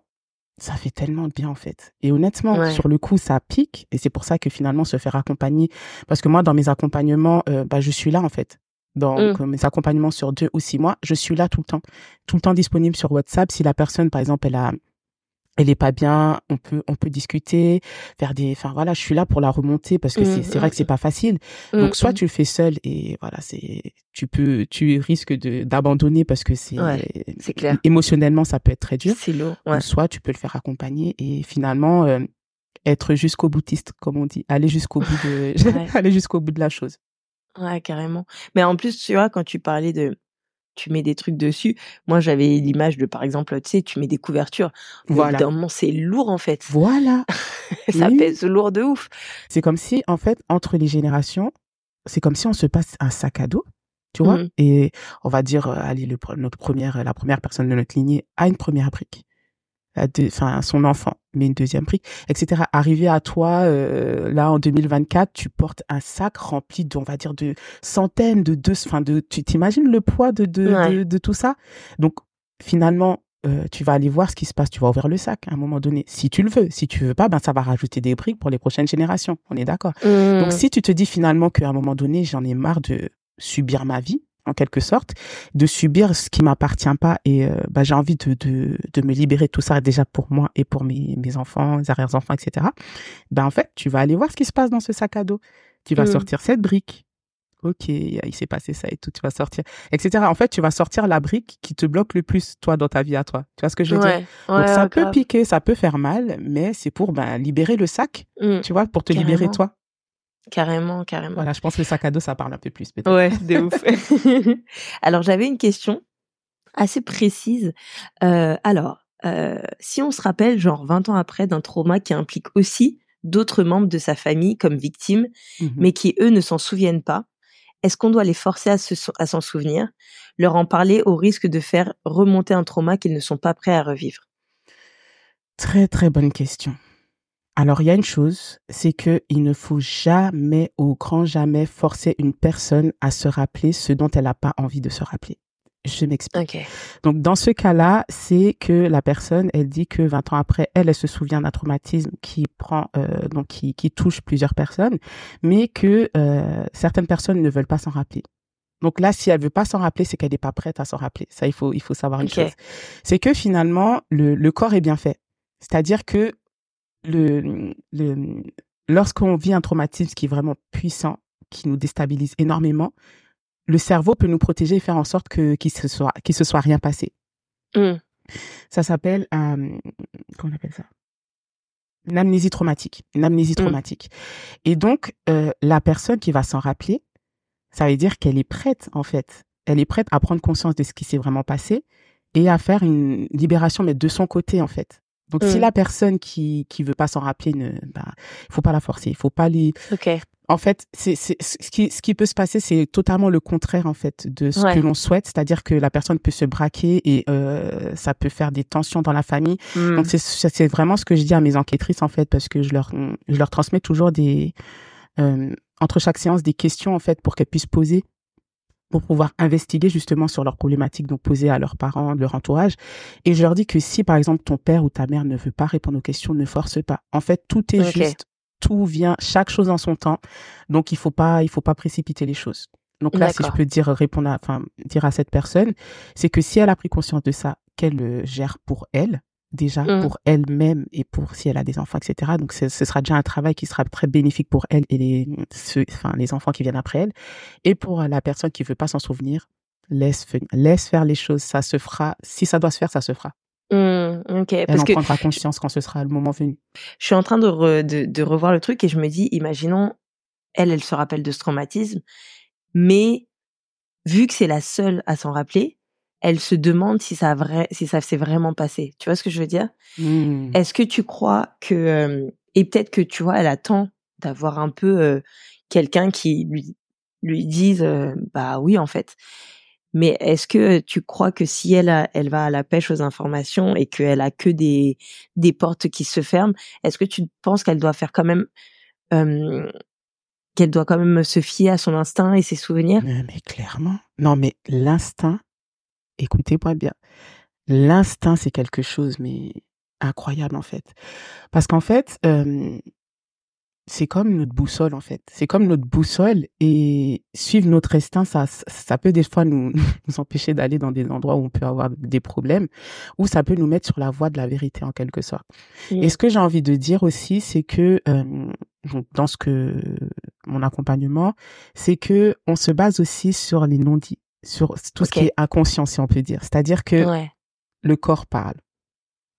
ça fait tellement de bien en fait. Et honnêtement, sur le coup, ça pique. Et c'est pour ça que finalement, se faire accompagner, parce que moi, dans mes accompagnements, euh, bah, je suis là en fait. Dans mmh. mes accompagnements sur deux ou six mois, je suis là tout le temps, tout le temps disponible sur WhatsApp. Si la personne, par exemple, elle a elle est pas bien, on peut on peut discuter, faire des enfin voilà, je suis là pour la remonter parce que c'est c'est vrai que c'est mmh. pas facile. Donc soit tu le fais seul et voilà, c'est tu peux tu risques de d'abandonner parce que c'est c'est clair. émotionnellement ça peut être très dur. C'est lourd. Soit tu peux le faire accompagner et finalement euh, être jusqu'au boutiste comme on dit, aller jusqu'au bout de aller jusqu'au bout de la chose. Ouais, carrément. Mais en plus, tu vois, quand tu parlais de tu mets des trucs dessus. Moi, j'avais l'image de, par exemple, tu sais, tu mets des couvertures. Voilà. c'est lourd, en fait. Voilà. ça pèse lourd de ouf. C'est comme si, en fait, entre les générations, c'est comme si on se passe un sac à dos. tu vois. Mhm. Et on va dire, euh, allez, le, notre première, la première personne de notre lignée a une première brique. Enfin, son enfant met une deuxième brique, etc. Arrivé à toi, euh, là, en 2024, tu portes un sac rempli, de, on va dire, de centaines, de deux, enfin, de, tu t'imagines le poids de, de, Ouais. de, de tout ça? Donc, finalement, euh, tu vas aller voir ce qui se passe, tu vas ouvrir le sac à un moment donné. Si tu le veux, si tu veux pas, ben ça va rajouter des briques pour les prochaines générations. On est d'accord? Donc si tu te dis finalement qu'à un moment donné, j'en ai marre de subir ma vie, en quelque sorte, de subir ce qui m'appartient pas et euh, bah, j'ai envie de, de, de me libérer de tout ça déjà pour moi et pour mes, mes enfants, mes arrière-enfants, etc. Ben en fait, tu vas aller voir ce qui se passe dans ce sac à dos. Tu vas Mm. sortir cette brique. Ok, il s'est passé ça et tout, tu vas sortir, etc. En fait, tu vas sortir la brique qui te bloque le plus, toi, dans ta vie à toi. Tu vois ce que je veux dire? ouais, Donc ça ouais, peut grave. piquer, ça peut faire mal, mais c'est pour ben, libérer le sac, Mhm. tu vois, pour te libérer toi. Carrément, carrément. Voilà, je pense que le sac à dos, ça parle un peu plus, peut-être. Ouais, de ouf. alors, j'avais une question assez précise. Euh, alors, euh, si on se rappelle, genre 20 ans après, d'un trauma qui implique aussi d'autres membres de sa famille comme victimes, Mhm. mais qui, eux, ne s'en souviennent pas, est-ce qu'on doit les forcer à se à s'en souvenir, leur en parler au risque de faire remonter un trauma qu'ils ne sont pas prêts à revivre? Très, très bonne question. Alors, il y a une chose, c'est que il ne faut jamais, au grand jamais, forcer une personne à se rappeler ce dont elle n'a pas envie de se rappeler. Je m'explique. Ok. Donc, dans ce cas-là, c'est que la personne, elle dit que 20 ans après, elle, elle se souvient d'un traumatisme qui prend, euh, donc qui, qui touche plusieurs personnes, mais que euh, certaines personnes ne veulent pas s'en rappeler. Donc là, si elle veut pas s'en rappeler, c'est qu'elle n'est pas prête à s'en rappeler. Ça, il faut, il faut savoir une Ok. chose. C'est que finalement, le, le corps est bien fait. C'est-à-dire que le, le, lorsqu'on vit un traumatisme qui est vraiment puissant, qui nous déstabilise énormément, le cerveau peut nous protéger et faire en sorte que qu'il se soit qu'il se soit rien passé. Hmm. Ça s'appelle euh, comment on appelle ça? Une amnésie traumatique. Une amnésie Mm. traumatique. Et donc euh, la personne qui va s'en rappeler, ça veut dire qu'elle est prête en fait. Elle est prête à prendre conscience de ce qui s'est vraiment passé et à faire une libération, mais de son côté en fait. Donc si Mm. la personne qui qui veut pas s'en rappeler, ne, bah, faut pas la forcer. Il faut pas lui Ok. en fait, c'est, c'est, ce qui, ce qui peut se passer, c'est totalement le contraire, en fait, de ce Ouais. que l'on souhaite. C'est-à-dire que la personne peut se braquer et euh, ça peut faire des tensions dans la famille. Hmm. Donc, c'est, c'est vraiment ce que je dis à mes enquêtrices, en fait, parce que je leur, je leur transmets toujours des, euh, entre chaque séance, des questions, en fait, pour qu'elles puissent poser pour pouvoir investiguer justement sur leurs problématiques, donc poser à leurs parents, leur entourage. Et je leur dis que si, par exemple, ton père ou ta mère ne veut pas répondre aux questions, ne force pas. En fait, tout est juste, tout vient, chaque chose en son temps. Donc, il faut pas, il faut pas précipiter les choses. Donc là, si je peux dire, répondre à, enfin, dire à cette personne, c'est que si elle a pris conscience de ça, qu'elle le gère pour elle, déjà, Mm. pour elle-même et pour si elle a des enfants, etc. Donc, ce sera déjà un travail qui sera très bénéfique pour elle et les, ceux, enfin, les enfants qui viennent après elle. Et pour la personne qui veut pas s'en souvenir, laisse, laisse faire les choses. Ça se fera. Si ça doit se faire, ça se fera. Ok. Elle Parce en que prendra conscience quand ce sera le moment venu. je suis en train de, re- de, de revoir le truc et je me dis, imaginons, elle, elle se rappelle de ce traumatisme, mais vu que c'est la seule à s'en rappeler, elle se demande si ça, a vrai, si ça s'est vraiment passé. Tu vois ce que je veux dire? Mm. Est-ce que tu crois que... euh, et peut-être que, tu vois, elle attend d'avoir un peu euh, quelqu'un qui lui, lui dise, euh, bah oui, en fait. Mais est-ce que tu crois que si elle, a, elle va à la pêche aux informations et qu'elle a que des, des portes qui se ferment, est-ce que tu penses qu'elle doit faire quand même... qu'elle doit quand même se fier à son instinct et ses souvenirs? Mais clairement. Non, mais l'instinct, écoutez-moi bien. L'instinct, c'est quelque chose, mais incroyable, en fait. Parce qu'en fait, euh, c'est comme notre boussole, en fait. C'est comme notre boussole et suivre notre instinct, ça, ça peut des fois nous, nous empêcher d'aller dans des endroits où on peut avoir des problèmes ou ça peut nous mettre sur la voie de la vérité, en quelque sorte. Et ce que j'ai envie de dire aussi, c'est que euh, dans ce que mon accompagnement, c'est que on se base aussi sur les non-dits, sur tout ce qui est inconscient, si on peut dire. C'est-à-dire que Ouais. le corps parle.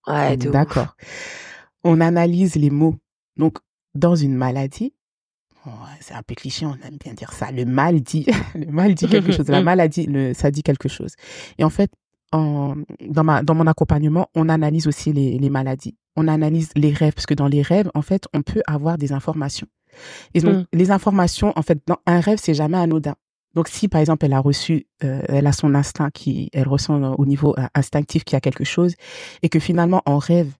Ouais. D'accord. On analyse les mots. Donc, dans une maladie, ouais, c'est un peu cliché, on aime bien dire ça. Le mal dit, le mal dit quelque chose. La maladie, le, ça dit quelque chose. Et en fait, en, dans ma, dans mon accompagnement, on analyse aussi les, les maladies. On analyse les rêves, parce que dans les rêves, en fait, on peut avoir des informations. Et donc, Mm. les informations, en fait, dans un rêve, c'est jamais anodin. Donc si par exemple elle a reçu, euh, elle a son instinct qui, elle ressent au niveau euh, instinctif qu'il y a quelque chose, et que finalement en rêve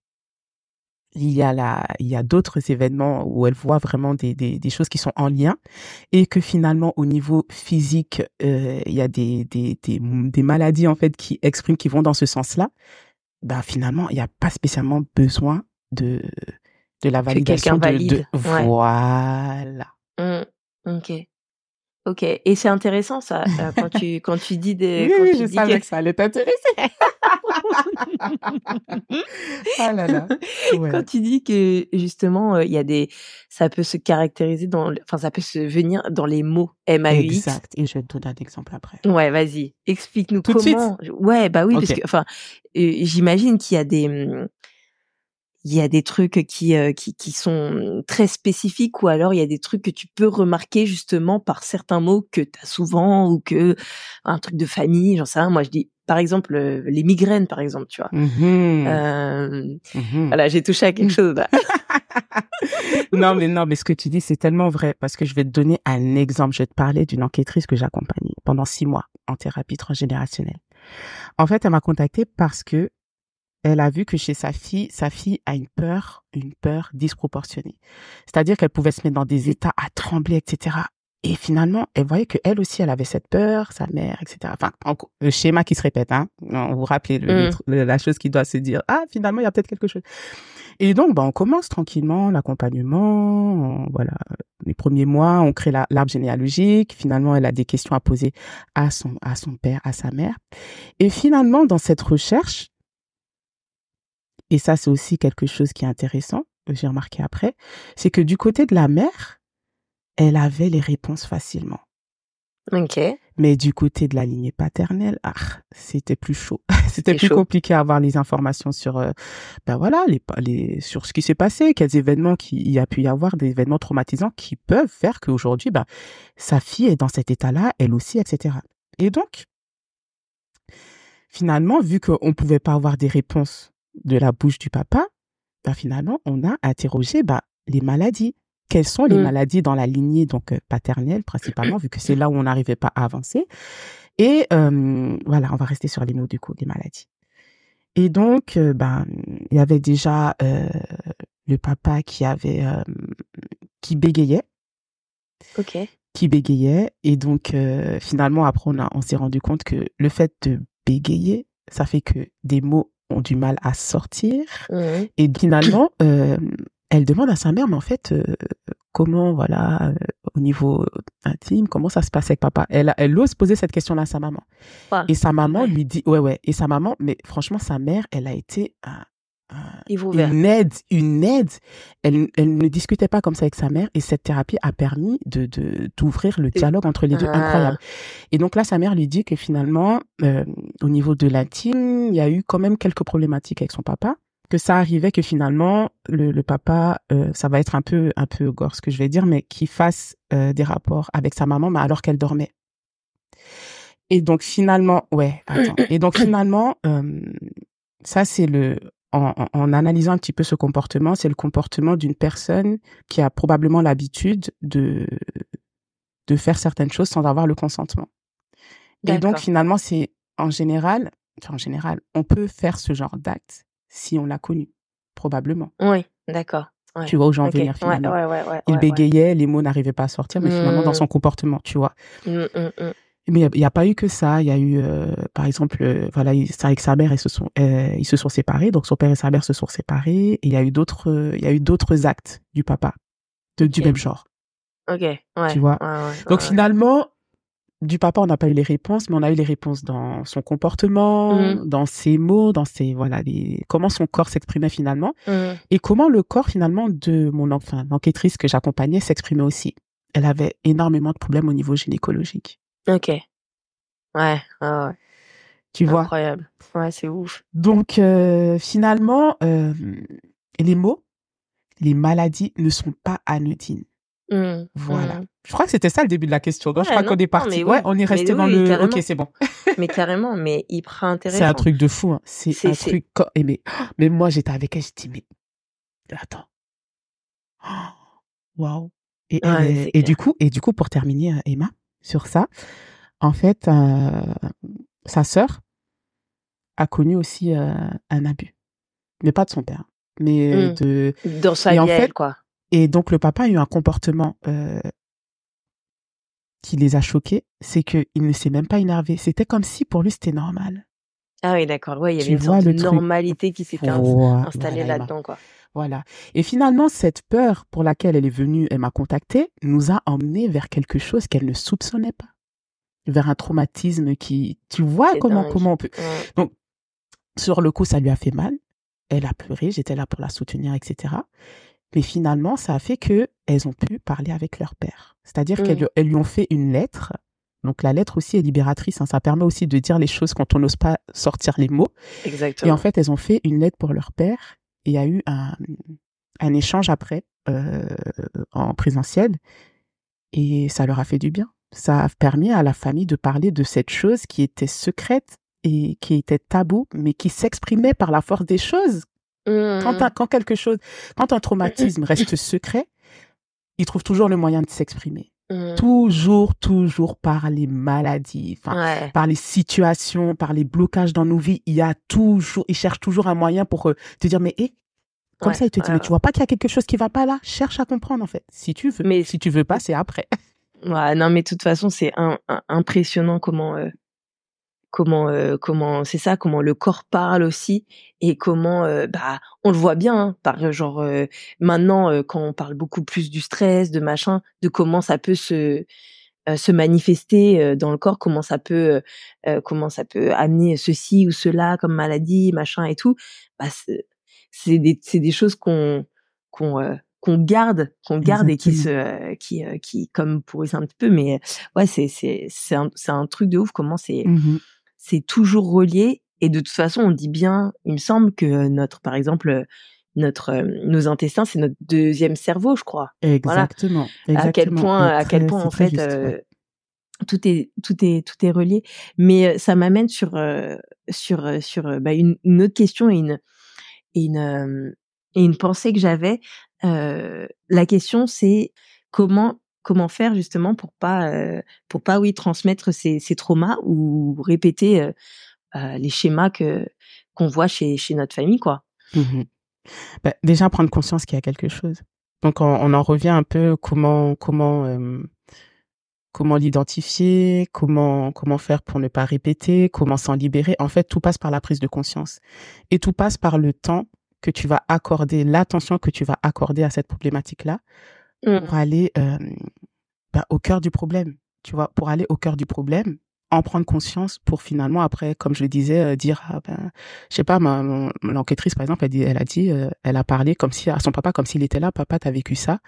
il y a la, il y a d'autres événements où elle voit vraiment des, des, des, choses qui sont en lien et que finalement au niveau physique euh, il y a des, des, des, des maladies en fait qui expriment qui vont dans ce sens-là ben finalement il n'y a pas spécialement besoin de de la validation de, valide. voilà mmh. ok Ok, et c'est intéressant ça euh, quand tu quand tu dis des. Oui, quand oui tu je dis savais que... que ça allait t'intéresser. ah là là. Ouais. Quand tu dis que justement il y a des, ça peut se caractériser dans, enfin ça peut se venir dans les mots M A U X. Exact. Et je vais te donner un exemple après. Ouais, vas-y, explique-nous Tout de comment. Ouais, bah oui, parce que enfin, euh, j'imagine qu'il y a des hum, il y a des trucs qui, euh, qui qui sont très spécifiques ou alors il y a des trucs que tu peux remarquer justement par certains mots que tu as souvent ou que un truc de famille, j'en sais rien. Moi, je dis par exemple euh, les migraines par exemple, tu vois. Mhm. Euh, Mhm. voilà, j'ai touché à quelque chose là. non, mais non, mais ce que tu dis, c'est tellement vrai parce que je vais te donner un exemple. Je vais te parler d'une enquêtrice que j'accompagnais pendant six mois en thérapie transgénérationnelle. En fait, elle m'a contactée parce que elle a vu que chez sa fille, sa fille a une peur, une peur disproportionnée. C'est-à-dire qu'elle pouvait se mettre dans des états à trembler, etc. Et finalement, elle voyait que elle aussi, elle avait cette peur, sa mère, etc. Enfin, en- le schéma qui se répète, hein. Vous vous rappelez le- Mm. le- la chose qui doit se dire. Ah, finalement, il y a peut-être quelque chose. Et donc, bah, on commence tranquillement l'accompagnement. Voilà, les premiers mois, on crée la- l'arbre généalogique. Finalement, elle a des questions à poser à son à son père, à sa mère. Et finalement, dans cette recherche, et ça, c'est aussi quelque chose qui est intéressant, que j'ai remarqué après, c'est que du côté de la mère, elle avait les réponses facilement. ok. Mais du côté de la lignée paternelle, ah, c'était plus chaud. c'était plus chaud. compliqué à avoir les informations sur, euh, ben voilà, les, les, sur ce qui s'est passé, quels événements qui, il y a pu y avoir, des événements traumatisants qui peuvent faire qu'aujourd'hui, ben, sa fille est dans cet état-là, elle aussi, etc. Et donc, finalement, vu qu'on pouvait pas avoir des réponses de la bouche du papa, ben, finalement, on a interrogé, ben, les maladies. Quelles sont les Mm. maladies dans la lignée donc euh, paternelle principalement, vu que c'est là où on n'arrivait pas à avancer. Et euh, voilà, on va rester sur les mots du coup, les maladies. Et donc, euh, ben, il y avait déjà euh, le papa qui avait qui bégayait, Ok. qui bégayait, et donc finalement après on a on s'est rendu compte que le fait de bégayer, ça fait que des mots ont du mal à sortir, et finalement euh, elle demande à sa mère, mais en fait, euh, comment, voilà, euh, au niveau intime, comment ça se passe avec papa? Elle, elle ose poser cette question-là à sa maman. Ouais. Et sa maman Ouais. lui dit, ouais, ouais. Et sa maman, mais franchement, sa mère, elle a été un- une aide, une aide. Elle, elle ne discutait pas comme ça avec sa mère, et cette thérapie a permis de de- d'ouvrir le dialogue entre les deux, Ah. incroyable. Et donc là, sa mère lui dit que finalement, euh, au niveau de l'intime, il y a eu quand même quelques problématiques avec son papa que ça arrivait que finalement le, le papa euh, ça va être un peu un peu gore ce que je vais dire mais qu'il fasse euh, des rapports avec sa maman mais alors qu'elle dormait et donc finalement ouais attends et donc finalement ça c'est le en, analysant un petit peu ce comportement c'est le comportement d'une personne qui a probablement l'habitude de de faire certaines choses sans avoir le consentement et donc finalement c'est en général enfin, en général on peut faire ce genre d'acte si on l'a connu probablement Oui, d'accord. Ouais. tu vois où j'en Ok. veux venir finalement ouais, ouais, ouais, il bégayait les mots n'arrivaient pas à sortir mais finalement dans Mm. son comportement tu vois ouais. Mm, mm, mm. Mais il n'y a, pas eu que ça il y a eu euh, par exemple euh, voilà il- c'est avec sa mère ils se sont euh, ils se sont séparés donc son père et sa mère se sont séparés et il y a eu d'autres euh, il y a eu d'autres actes du papa de, du même genre Ok, ouais. Tu vois? Ouais, ouais, donc finalement du papa on n'a pas eu les réponses mais on a eu les réponses dans son comportement Mhm. dans ses mots dans ses voilà les comment son corps s'exprimait finalement ouais. Mm. et comment le corps finalement de mon enfin l'enquêtrice que j'accompagnais s'exprimait aussi elle avait énormément de problèmes au niveau gynécologique Ok. Ouais, ouais, ouais. tu vois? Incroyable. Ouais, c'est ouf. Donc euh, finalement, euh, les mots, les maladies ne sont pas anodines. Mm, Voilà. mm. Je crois que c'était ça le début de la question. Donc, je Ouais, crois qu'on est parti. mais ouais, on est resté Mais dans le. carrément. Ok, c'est bon. Mais carrément, mais hyper intéressant. C'est un truc de fou. hein. C'est un truc. co- et mais, mais moi, j'étais avec elle. Je dis mais attends. Waouh. Et, Ouais, et du coup, et du coup, pour terminer, euh, Emma, sur ça. En fait, euh, sa sœur a connu aussi euh, un abus, mais pas de son père, mais Mmh. de Dans sa et vie, fait, elle, quoi. et donc le papa a eu un comportement euh, qui les a choqués, c'est que il ne s'est même pas énervé. C'était comme si pour lui c'était normal. Ah oui, d'accord. Ouais, il y avait Tu une sorte de truc normalité qui s'était installée voilà, là-dedans, quoi. Voilà. Et finalement, cette peur pour laquelle elle est venue, elle m'a contactée, nous a emmené vers quelque chose qu'elle ne soupçonnait pas. Vers un traumatisme qui, tu vois comment, dingue. comment on peut. Ouais. Sur le coup, ça lui a fait mal. Elle a pleuré, j'étais là pour la soutenir, etc. Mais finalement, ça a fait que elles ont pu parler avec leur père. C'est-à-dire qu'elles elles lui ont fait une lettre. Donc la lettre aussi est libératrice. hein. Ça permet aussi de dire les choses quand on n'ose pas sortir les mots. Exactement. Et en fait, elles ont fait une lettre pour leur père. Il y a eu un, un échange après euh, en présentiel. Et ça leur a fait du bien. Ça a permis à la famille de parler de cette chose qui était secrète et qui était tabou, mais qui s'exprimait par la force des choses. Quand, Mmh. un- quand quelque chose, quand un traumatisme reste secret, il trouve toujours le moyen de s'exprimer. Mmh. Toujours, toujours par les maladies, Ouais. par les situations, par les blocages dans nos vies. Il y a toujours, il cherche toujours un moyen pour euh, te dire, mais hé, comme Ouais, ça, il te dit, ouais, mais tu vois pas qu'il y a quelque chose qui va pas là? Cherche à comprendre, en fait. Si tu veux. Mais- si tu veux pas, c'est après. Ouais, non, mais de toute façon, c'est impressionnant comment, euh, comment, euh, comment, c'est ça, comment le corps parle aussi et comment, euh, bah, on le voit bien, hein, par euh, genre euh, maintenant quand on parle beaucoup plus du stress, de machin, de comment ça peut se se manifester dans le corps, comment ça peut, comment ça peut amener ceci ou cela comme maladie, machin et tout. Bah, c'est des, c'est des choses qu'on qu'on qu'on garde, qu'on garde et qui se, euh, qui, euh, qui comme pourrissent un petit peu, mais euh, ouais, c'est c'est c'est un, c'est un truc de ouf comment c'est Mhm. C'est toujours relié et de toute façon on dit bien, il me semble que notre par exemple euh, notre euh, nos intestins c'est notre deuxième cerveau, je crois Exactement. à quel point, à quel point en fait juste, euh, ouais. tout est tout est tout est relié. Mais ça m'amène sur euh, sur sur bah, une, une autre question et une et une euh, et une pensée que j'avais. La question c'est comment comment faire justement pour pas euh, pour pas oui transmettre ces, ces traumas ou répéter euh, euh, les schémas que qu'on voit chez chez notre famille quoi. Mhm. Bah, déjà prendre conscience qu'il y a quelque chose. Donc on, on en revient un peu comment comment comment l'identifier, comment comment faire pour ne pas répéter, comment s'en libérer. En fait, tout passe par la prise de conscience et tout passe par le temps que tu vas accorder, l'attention que tu vas accorder à cette problématique-là pour aller euh, bah, au cœur du problème. Tu vois, pour aller au cœur du problème, en prendre conscience pour finalement après, comme je le disais, euh, dire, ah ben, je sais pas, ma, mon- l'enquêtrice par exemple, elle, dit, elle a dit, euh, elle a parlé comme si à son papa, comme s'il était là, papa, t'as vécu ça?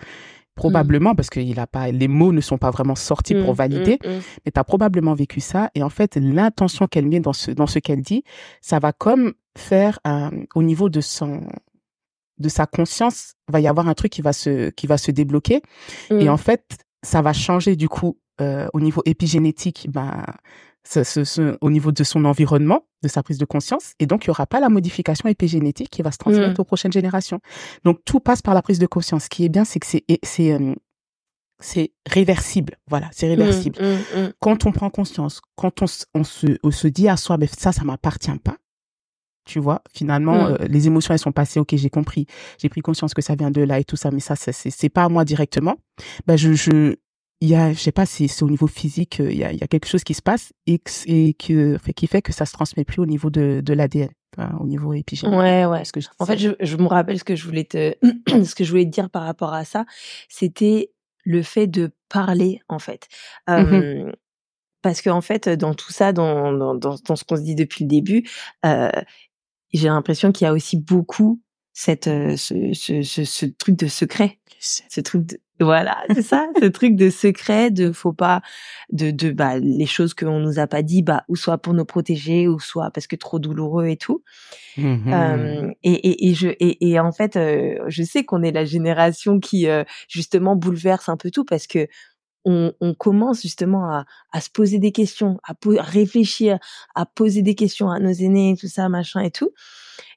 Probablement parce que il a pas, les mots ne sont pas vraiment sortis pour Mm, valider, mais tu as probablement vécu ça. Et en fait, l'intention qu'elle met dans ce, dans ce qu'elle dit, ça va comme faire euh, au niveau de son de sa conscience, va y avoir un truc qui va se qui va se débloquer. Et Mm. en fait, ça va changer du coup euh, au niveau épigénétique, ben, ce, ce- ce- au niveau de son environnement, de sa prise de conscience. Et donc, il y aura pas la modification épigénétique qui va se transmettre Mm. aux prochaines générations. Donc, tout passe par la prise de conscience. Ce qui est bien, c'est que c'est c'est euh, c'est réversible. Voilà, c'est réversible. Mm, mm. Quand on prend conscience, quand on, se- on se on se dit à soi, mais ça, ça m'appartient pas. Tu vois, finalement, Mm. euh, les émotions, elles sont passées. Ok, j'ai compris. J'ai pris conscience que ça vient de là et tout ça, mais ça, c'est c'est pas à moi directement. Ben, je, je, il y a, je sais pas, c'est c'est au niveau physique, euh, il y a, il y a quelque chose qui se passe et, que- et que, fait, qui fait que ça se transmet plus au niveau de, de l'ADN, au niveau épigénétique. Ouais, ouais. Ce que je En fait, je, je me rappelle ce que je voulais te, ce que je voulais te dire par rapport à ça, c'était le fait de parler, en fait. Euh, Parce que en fait, dans tout ça, dans, dans, dans, dans ce qu'on se dit depuis le début, euh, j'ai l'impression qu'il y a aussi beaucoup cette, euh, ce, ce, ce, ce truc de secret, ce truc de, voilà, c'est ça, ce truc de secret, de faut pas, de, de bah les choses qu'on nous a pas dit, bah ou soit pour nous protéger, ou soit parce que trop douloureux et tout. Mhm. Euh, et, et, et je et, et en fait, euh, je sais qu'on est la génération qui euh, justement bouleverse un peu tout parce que on, on commence justement à, à se poser des questions, à, à réfléchir, à poser des questions à nos aînés, tout ça, machin et tout.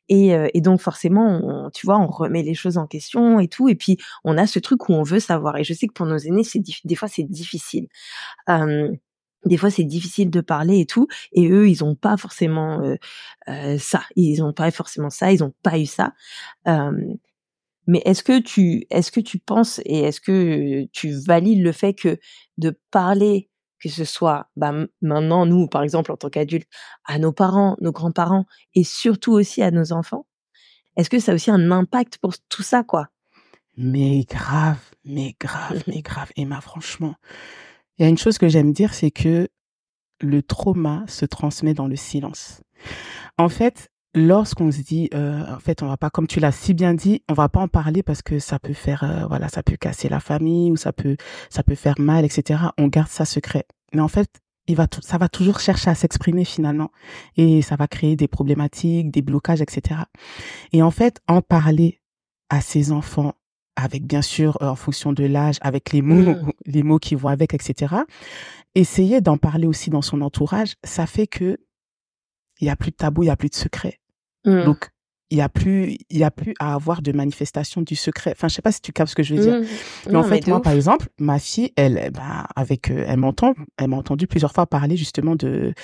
Et, euh, et donc forcément, tu vois, on remet les choses en question et tout. Et puis on a ce truc où on veut savoir. Et je sais que pour nos aînés, c'est des fois c'est difficile. Euh, des fois c'est difficile de parler et tout et eux ils ont pas forcément euh, euh, ça ils ont pas forcément ça ils ont pas eu ça euh, mais est-ce que tu est-ce que tu penses et est-ce que tu valides le fait que de parler que ce soit bah, maintenant nous par exemple en tant qu'adultes à nos parents nos grands-parents et surtout aussi à nos enfants est-ce que ça a aussi un impact pour tout ça quoi? Mais grave mais grave mais grave Emma franchement. Il y a une chose que j'aime dire, c'est que le trauma se transmet dans le silence. En fait, lorsqu'on se dit, euh, en fait, on va pas, comme tu l'as si bien dit, on va pas en parler parce que ça peut faire, euh, voilà, ça peut casser la famille ou ça peut, ça peut faire mal, etc. On garde ça secret. Mais en fait, il va, ça va toujours chercher à s'exprimer finalement et ça va créer des problématiques, des blocages, etc. Et en fait, en parler à ses enfants, avec bien sûr euh, en fonction de l'âge, avec les mots, mmh. les mots qui vont avec, etc. Essayer d'en parler aussi dans son entourage, ça fait que il y a plus de tabou, il y a plus de secret. Mmh. Donc il y a plus il y a plus à avoir de manifestation du secret. Enfin, je sais pas si tu captes ce que je veux dire. Mmh. Mais en fait, moi, par exemple, ma fille, elle, ben, avec, euh, elle m'entend, elle m'a entendu plusieurs fois parler justement de,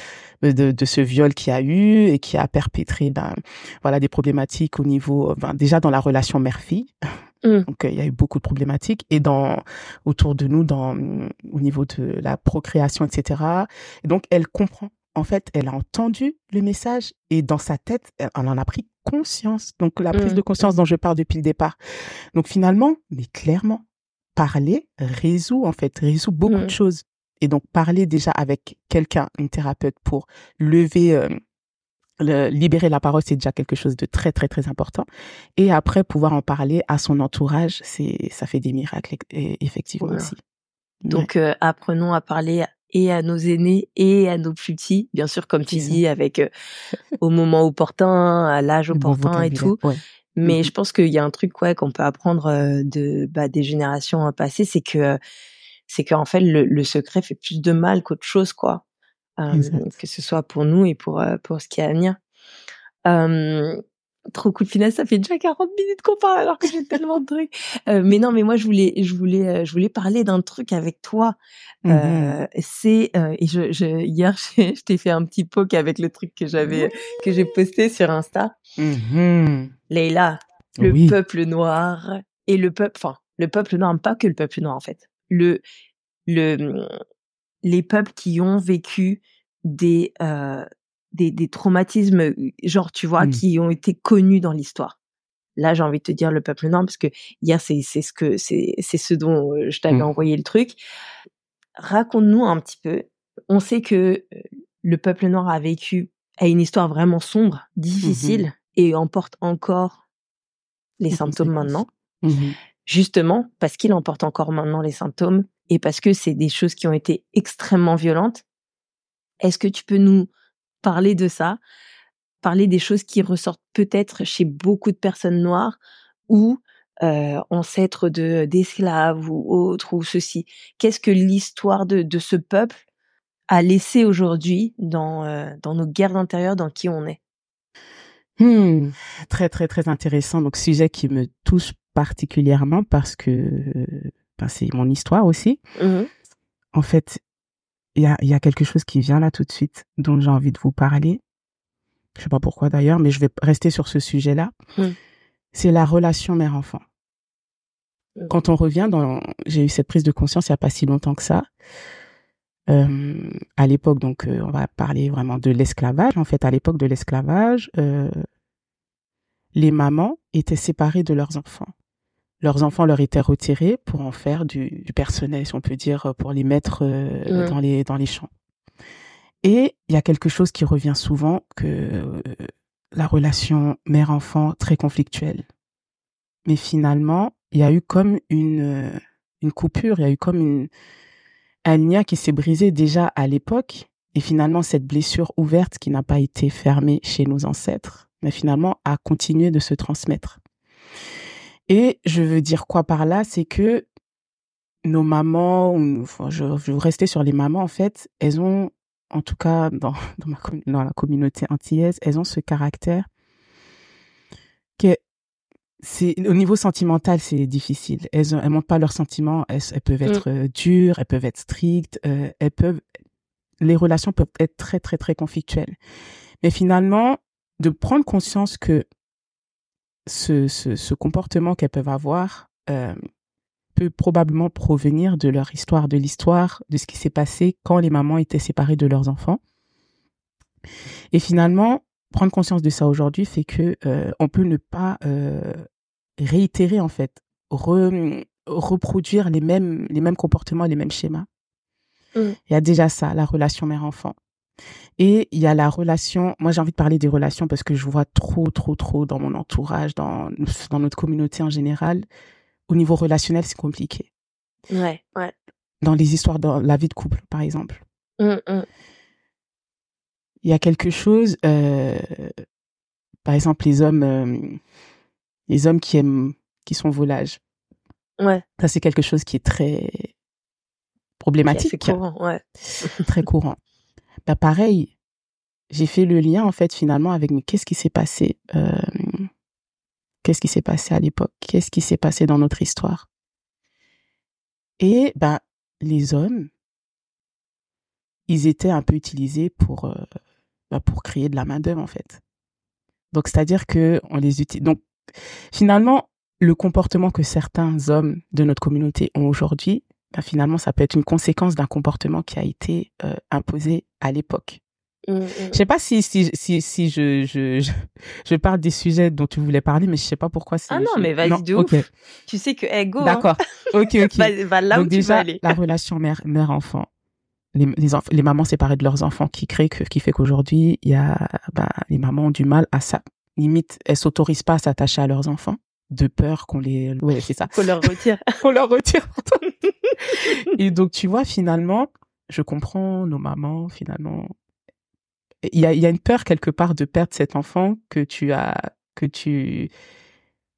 de, de ce viol qu'il y a eu et qui a perpétré, ben, voilà, des problématiques au niveau, ben, déjà dans la relation mère-fille. Mmh. Donc il y a eu beaucoup de problématiques et dans autour de nous, dans au niveau de la procréation, etc. Et donc elle comprend. En fait, elle a entendu le message et dans sa tête, elle en a pris conscience. Donc la prise mmh. de conscience dont je parle depuis le départ. Donc finalement, mais clairement, parler résout en fait résout beaucoup de mmh. choses. Et donc parler déjà avec quelqu'un, une thérapeute, pour lever euh, libérer la parole, c'est déjà quelque chose de très, très, très important. Et après, pouvoir en parler à son entourage, c'est, ça fait des miracles, effectivement aussi. Donc, euh, apprenons à parler et à nos aînés et à nos plus petits, bien sûr, comme tu dis, avec euh, au moment opportun, à l'âge opportun et tout. Mais mm-hmm. je pense qu'il y a un truc ouais qu'on peut apprendre euh, de bah, des générations passées, c'est que c'est qu'en fait le, le, secret fait plus de mal qu'autre chose, quoi que ce soit pour nous et pour pour ce qui est à venir. Trop coup de finesse, ça fait déjà 40 minutes qu'on parle alors que j'ai tellement de trucs. mais non, mais moi je voulais je voulais je voulais parler d'un truc avec toi. Mmh c'est et je, je hier je t'ai fait un petit poke avec le truc que j'avais que j'ai posté sur Insta. Mmh Leïla, le peuple noir et le peuple enfin le peuple noir, pas que le peuple noir en fait. Le le les peuples qui ont vécu des, euh, des, des, traumatismes, genre, tu vois, mmh. qui ont été connus dans l'histoire. Là, j'ai envie de te dire le peuple noir, parce que hier, c'est, ce que, c'est, ce dont je t'avais mmh. envoyé le truc. Raconte-nous un petit peu. On sait que le peuple noir a vécu, a une histoire vraiment sombre, mmh difficile, et emporte encore les symptômes maintenant. Justement, parce qu'il emporte encore maintenant les symptômes, et parce que c'est des choses qui ont été extrêmement violentes. Est-ce que tu peux nous parler de ça, parler des choses qui ressortent peut-être chez beaucoup de personnes noires ou euh, ancêtres de d'esclaves ou autres ou ceci Qu'est-ce que l'histoire de, de ce peuple a laissé aujourd'hui dans euh, dans nos guerres intérieures, dans qui on est? Hmm, Très très très intéressant. Donc sujet qui me touche particulièrement parce que c'est mon histoire aussi. Mmh en fait, il y a, y a quelque chose qui vient là tout de suite, dont j'ai envie de vous parler. Je sais pas pourquoi d'ailleurs, mais je vais rester sur ce sujet-là. Mmh. C'est la relation mère-enfant. Mmh. Quand on revient dans, j'ai eu cette prise de conscience il y a pas si longtemps que ça. Euh, à l'époque, donc, euh, on va parler vraiment de l'esclavage. En fait, à l'époque de l'esclavage, euh, les mamans étaient séparées de leurs enfants leurs enfants leur étaient retirés pour en faire du, personnel, si on peut dire, pour les mettre euh, dans les dans les champs. Et il y a quelque chose qui revient souvent que euh, la relation mère-enfant très conflictuelle. Mais finalement, il y a eu comme une euh, une coupure, il y a eu comme une un lien qui s'est brisé déjà à l'époque. Et finalement, cette blessure ouverte qui n'a pas été fermée chez nos ancêtres, mais finalement a continué de se transmettre. Et je veux dire quoi par là, c'est que nos mamans, enfin, je, je veux rester sur les mamans en fait, elles ont, en tout cas dans, dans, ma, dans la communauté antillaise, elles ont ce caractère que c'est au niveau sentimental, c'est difficile. Elles, elles montrent pas leurs sentiments. Elles, elles peuvent être euh, dures, elles peuvent être strictes, euh, elles peuvent. Les relations peuvent être très très très conflictuelles. Mais finalement, de prendre conscience que ce, ce, ce comportement qu'elles peuvent avoir euh, peut probablement provenir de leur histoire, de l'histoire, de ce qui s'est passé quand les mamans étaient séparées de leurs enfants. Et finalement, prendre conscience de ça aujourd'hui fait que euh, on peut ne pas euh, réitérer en fait, re- reproduire les mêmes les mêmes comportements, les mêmes schémas. Mm. Il y a déjà ça, la relation mère-enfant. Et il y a la relation, moi j'ai envie de parler des relations parce que je vois trop, trop, trop dans mon entourage, dans, dans notre communauté en général. Au niveau relationnel, c'est compliqué. Ouais, ouais. Dans les histoires, dans la vie de couple, par exemple. Mm, mm. Il y a quelque chose, euh, par exemple, les hommes, euh, les hommes qui aiment, qui sont volages. Ouais. Ça, c'est quelque chose qui est très C'est problématique. courant, ouais. très courant. Bah pareil, j'ai fait le lien en fait finalement avec qu'est-ce qui s'est passé euh, Qu'est-ce qui s'est passé à l'époque? Qu'est-ce qui s'est passé dans notre histoire? Et ben les hommes, ils étaient un peu utilisés pour euh, bah, pour créer de la main d'œuvre en fait. Donc c'est-à-dire que on les utilise. Donc finalement le comportement que certains hommes de notre communauté ont aujourd'hui, bah, finalement, ça peut être une conséquence d'un comportement qui a été euh, imposé à l'époque. Mm, mm. Je sais pas si si si, si je, je je je parle des sujets dont tu voulais parler, mais je sais pas pourquoi. Ah non, je- mais vas-y, de ok. ouf. Tu sais que, hey, go, hein. D'accord. Ok, ok. Va, va là Donc où tu déjà, aller. la relation mère mère enfant, les les, les mamans séparées de leurs enfants, qui crée que qui fait qu'aujourd'hui il y a bah, les mamans ont du mal à ça. Limite, elles s'autorisent pas à s'attacher à leurs enfants de peur qu'on les ouais c'est ça Qu'on leur retire. on leur retire. et donc, tu vois, finalement, je comprends nos mamans, finalement. Il y a, il y a une peur quelque part de perdre cet enfant que tu as, que tu,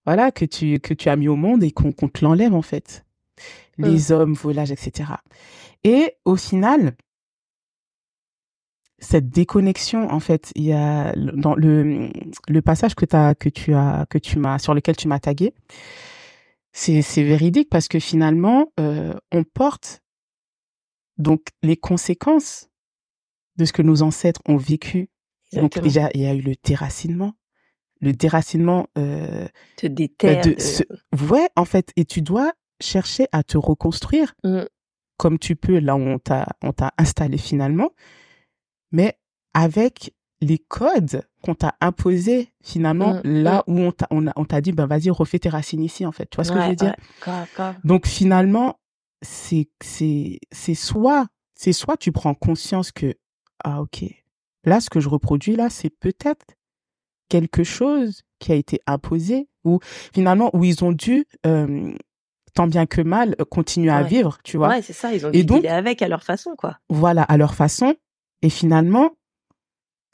voilà, que tu, que tu as mis au monde et qu'on qu'on te l'enlève, en fait. Les hommes, volages, etc. Et au final, cette déconnexion, en fait, il y a dans le, le passage que tu as, que tu m'as, sur lequel tu m'as tagué, c'est c'est véridique parce que finalement euh, on porte donc les conséquences de ce que nos ancêtres ont vécu. Donc déjà il y a eu le déracinement, le déracinement euh, Te déterre. de de- ce... ouais en fait et tu dois chercher à te reconstruire Mm. comme tu peux là où on t'a on t'a installé finalement, mais avec les codes qu'on t'a imposés finalement Mm, là où on t'a on t'a dit ben vas-y refais tes racines ici en fait. Tu vois ce que je veux dire? ouais. Grave, grave. donc finalement, c'est c'est c'est soit c'est soit tu prends conscience que ah ok là ce que je reproduis là c'est peut-être quelque chose qui a été imposé ou finalement où ils ont dû euh, tant bien que mal continuer à vivre tu vois? Ouais, c'est ça. Ils ont Et dû donc- dealer avec à leur façon, quoi. voilà à leur façon et finalement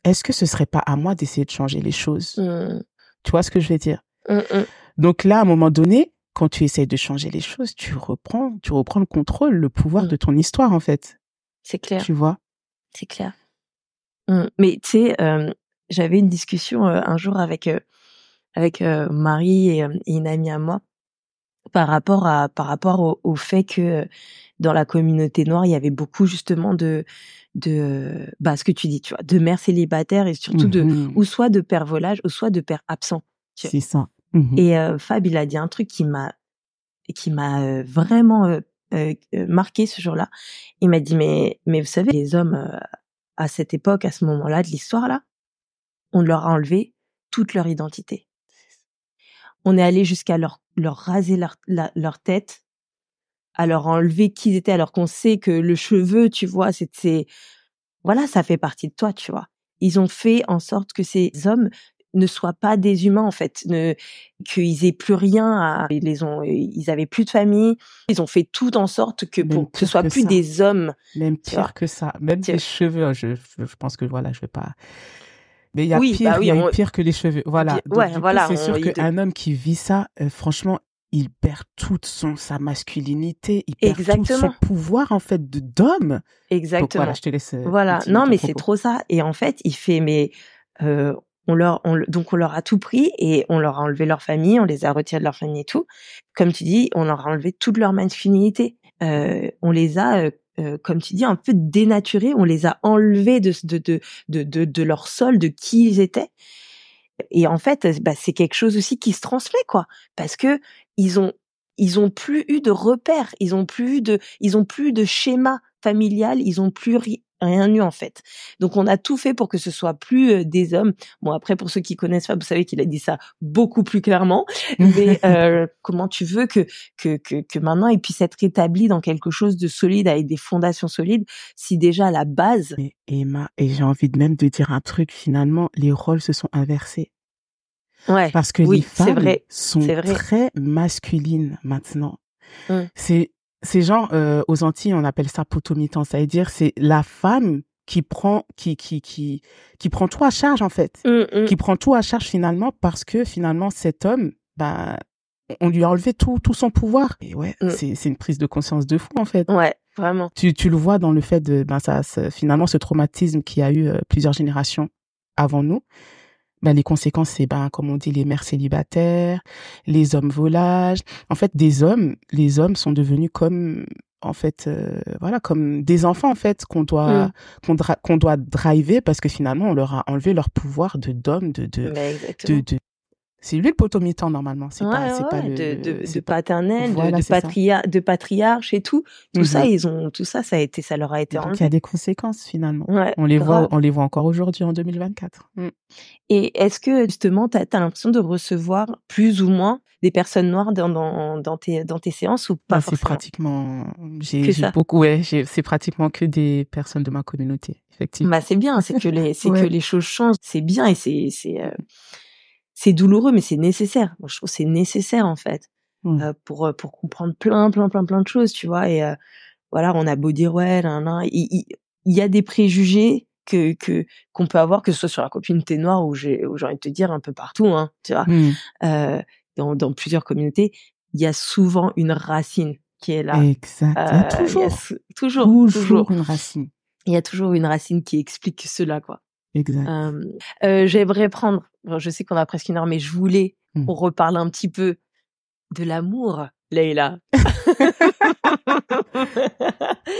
est-ce que ce serait pas à moi d'essayer de changer les choses? Mm. tu vois ce que je veux dire? Mm, mm. Donc là, à un moment donné, quand tu essayes de changer les choses, tu reprends, tu reprends le contrôle, le pouvoir de ton histoire, en fait. C'est clair. Tu vois? C'est clair. Mais tu sais, euh, j'avais une discussion euh, un jour avec euh, avec Marie et, et une amie à moi par rapport à par rapport au, au fait que dans la communauté noire, il y avait beaucoup justement de de euh, bah ce que tu dis, tu vois, de mères célibataires et surtout de Mhm. ou soit de pères volages ou soit de tu vois. C'est ça. Mhm. Et euh, Fab, il a dit un truc qui m'a qui m'a euh, vraiment euh, marqué ce jour-là. Il m'a dit mais mais vous savez les hommes euh, à cette époque, à ce moment-là de l'histoire là, on leur a enlevé toute leur identité. On est allé jusqu'à leur leur raser leur la- leur tête, à leur enlever qui ils étaient alors qu'on sait que le cheveu, tu vois, c'est c'est voilà, ça fait partie de toi, tu vois. Ils ont fait en sorte que ces hommes ne soient pas des humains en fait, ne qu'ils aient plus rien à ils les ont ils avaient plus de famille, ils ont fait tout en sorte que Même pour que ce soit plus ça. des hommes. Même pire que ça. Même les cheveux, hein, je, je, pense que voilà, je vais pas. Mais il y a Oui, pire, bah oui, y a on- pire que les cheveux. Voilà. Donc, ouais, voilà, C'est sûr qu'un homme qui vit ça, euh, franchement, il perd toute son sa masculinité, il perd tout Exactement. son pouvoir en fait de d'homme. Donc Exactement. voilà, je te laisse. euh, Voilà. Non, mais c'est trop ça. Et en fait, il fait, mais euh, on leur, on, donc on leur a tout pris et on leur a enlevé leur famille, on les a retirés de leur famille et tout. Comme tu dis, on leur a enlevé toute leur masculinité. Euh, on les a, euh, comme tu dis, un peu dénaturés. On les a enlevés de de de, de, de leur sol, de qui ils étaient. Et en fait, bah, c'est quelque chose aussi qui se transmet, quoi, parce que ils ont ils ont plus eu de repères, ils ont plus eu de ils ont plus de schéma familial, ils ont plus rien eu en fait. Donc on a tout fait pour que ce soit plus euh, des hommes. Bon après pour ceux qui connaissent Fab, vous savez qu'il a dit ça beaucoup plus clairement. Mais euh, comment tu veux que, que que que maintenant il puisse être établi dans quelque chose de solide avec des fondations solides si déjà à la base. Et Emma et j'ai envie de même de dire un truc finalement les rôles se sont inversés. Ouais. Parce que oui, les femmes vrai, sont vrai. très masculines maintenant. Mmh. C'est c'est genre euh, aux Antilles on appelle ça potomitan, ça veut dire c'est la femme qui prend qui qui qui qui prend tout à charge en fait, Mmh, mmh. qui prend tout à charge finalement parce que finalement cet homme bah on lui a enlevé tout tout son pouvoir. Et ouais, Mm. c'est c'est une prise de conscience de fou en fait. Ouais, vraiment. Tu tu le vois dans le fait de ben ça, ça- finalement ce traumatisme qui a eu euh, plusieurs générations avant nous. Ben, les conséquences, c'est ben comme on dit les mères célibataires, les hommes volages. En fait, des hommes, les hommes sont devenus comme en fait euh, voilà comme des enfants en fait qu'on doit Mm. qu'on dra- qu'on doit driver parce que finalement on leur a enlevé leur pouvoir de d'homme de de de, de... c'est lui le potomitan normalement. C'est ouais, pas pas ouais, le, de, pas- paternel, de- Voilà, de, patria, de patriarche et tout. Tout Mhm. ça, ils ont, tout ça, ça a été, ça leur a été donc il y a des conséquences finalement. Ouais, on les voit on les voit encore aujourd'hui en 2024 Mm. Et est-ce que justement, tu as, l'impression de recevoir plus ou moins des personnes noires dans, dans, dans, tes, dans tes séances ou pas Bah, c'est pratiquement j'ai beaucoup ouais c'est pratiquement que des personnes de ma communauté effectivement. Bah c'est bien, c'est que les, c'est que les choses changent, c'est bien et c'est, c'est, euh, c'est douloureux, mais c'est nécessaire. Moi, je trouve que c'est nécessaire en fait Mm. euh, pour euh, pour comprendre plein, plein, plein, plein de choses, tu vois. Et euh, voilà, on a beau dire ouais, il, y a des préjugés que que qu'on peut avoir, que ce soit sur la communauté noire ou j'ai envie de te dire un peu partout, hein, tu vois. Mm. Euh, dans dans plusieurs communautés, il y a souvent une racine qui est là. exact Euh, y a toujours toujours, une racine il y a toujours une racine qui explique cela, quoi. Exact Euh, euh, J'aimerais prendre, bon, je sais qu'on a presque une heure, mais je voulais Mm. qu'on reparle un petit peu de l'amour, Leïla.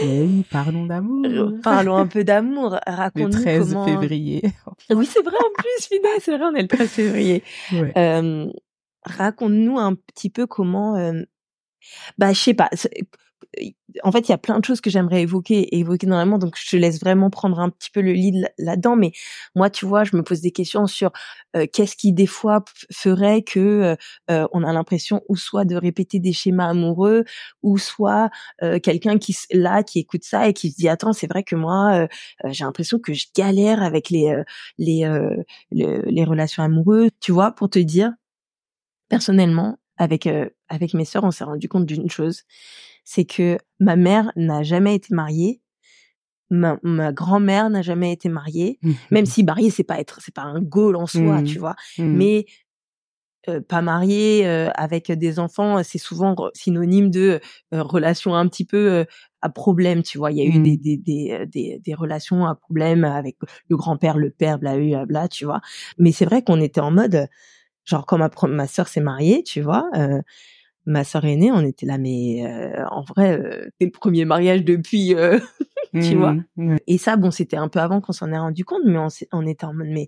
oui parlons d'amour Parlons un peu d'amour. le Raconte-nous 13 comment. février Oui, c'est vrai en plus, Fida, c'est vrai, on est le 13 février. ouais. Euh, Raconte-nous un petit peu comment. euh, Bah, je sais pas. En fait, il y a plein de choses que j'aimerais évoquer, évoquer normalement, donc je te laisse vraiment prendre un petit peu le lead là- là-dedans. Mais moi, tu vois, je me pose des questions sur euh, qu'est-ce qui des fois ferait que euh, euh, on a l'impression ou soit de répéter des schémas amoureux, ou soit euh, quelqu'un qui là qui écoute ça et qui se dit attends, c'est vrai que moi, euh, euh, j'ai l'impression que je galère avec les les, euh, le- les relations amoureuses. Tu vois, pour te dire, personnellement, avec euh, avec mes sœurs, on s'est rendu compte d'une chose, c'est que ma mère n'a jamais été mariée, ma, ma grand-mère n'a jamais été mariée, même si mariée c'est pas être, c'est pas un goal en soi, Mhm. tu vois, Mm. mais euh, pas mariée euh, avec des enfants, c'est souvent synonyme de euh, relation un petit peu à problème, tu vois. Il y a eu des, des, des, des, des relations à problème avec le grand-père, le père, bla, bla, bla, tu vois. Mais c'est vrai qu'on était en mode, genre quand ma, ma sœur s'est mariée, tu vois, ma sœur aînée, on était là, mais euh, en vrai, euh, c'est le premier mariage depuis... euh, tu vois. Mm. Ouais. et ça, bon, c'était un peu avant qu'on s'en ait rendu compte, mais on, on était en mode, mais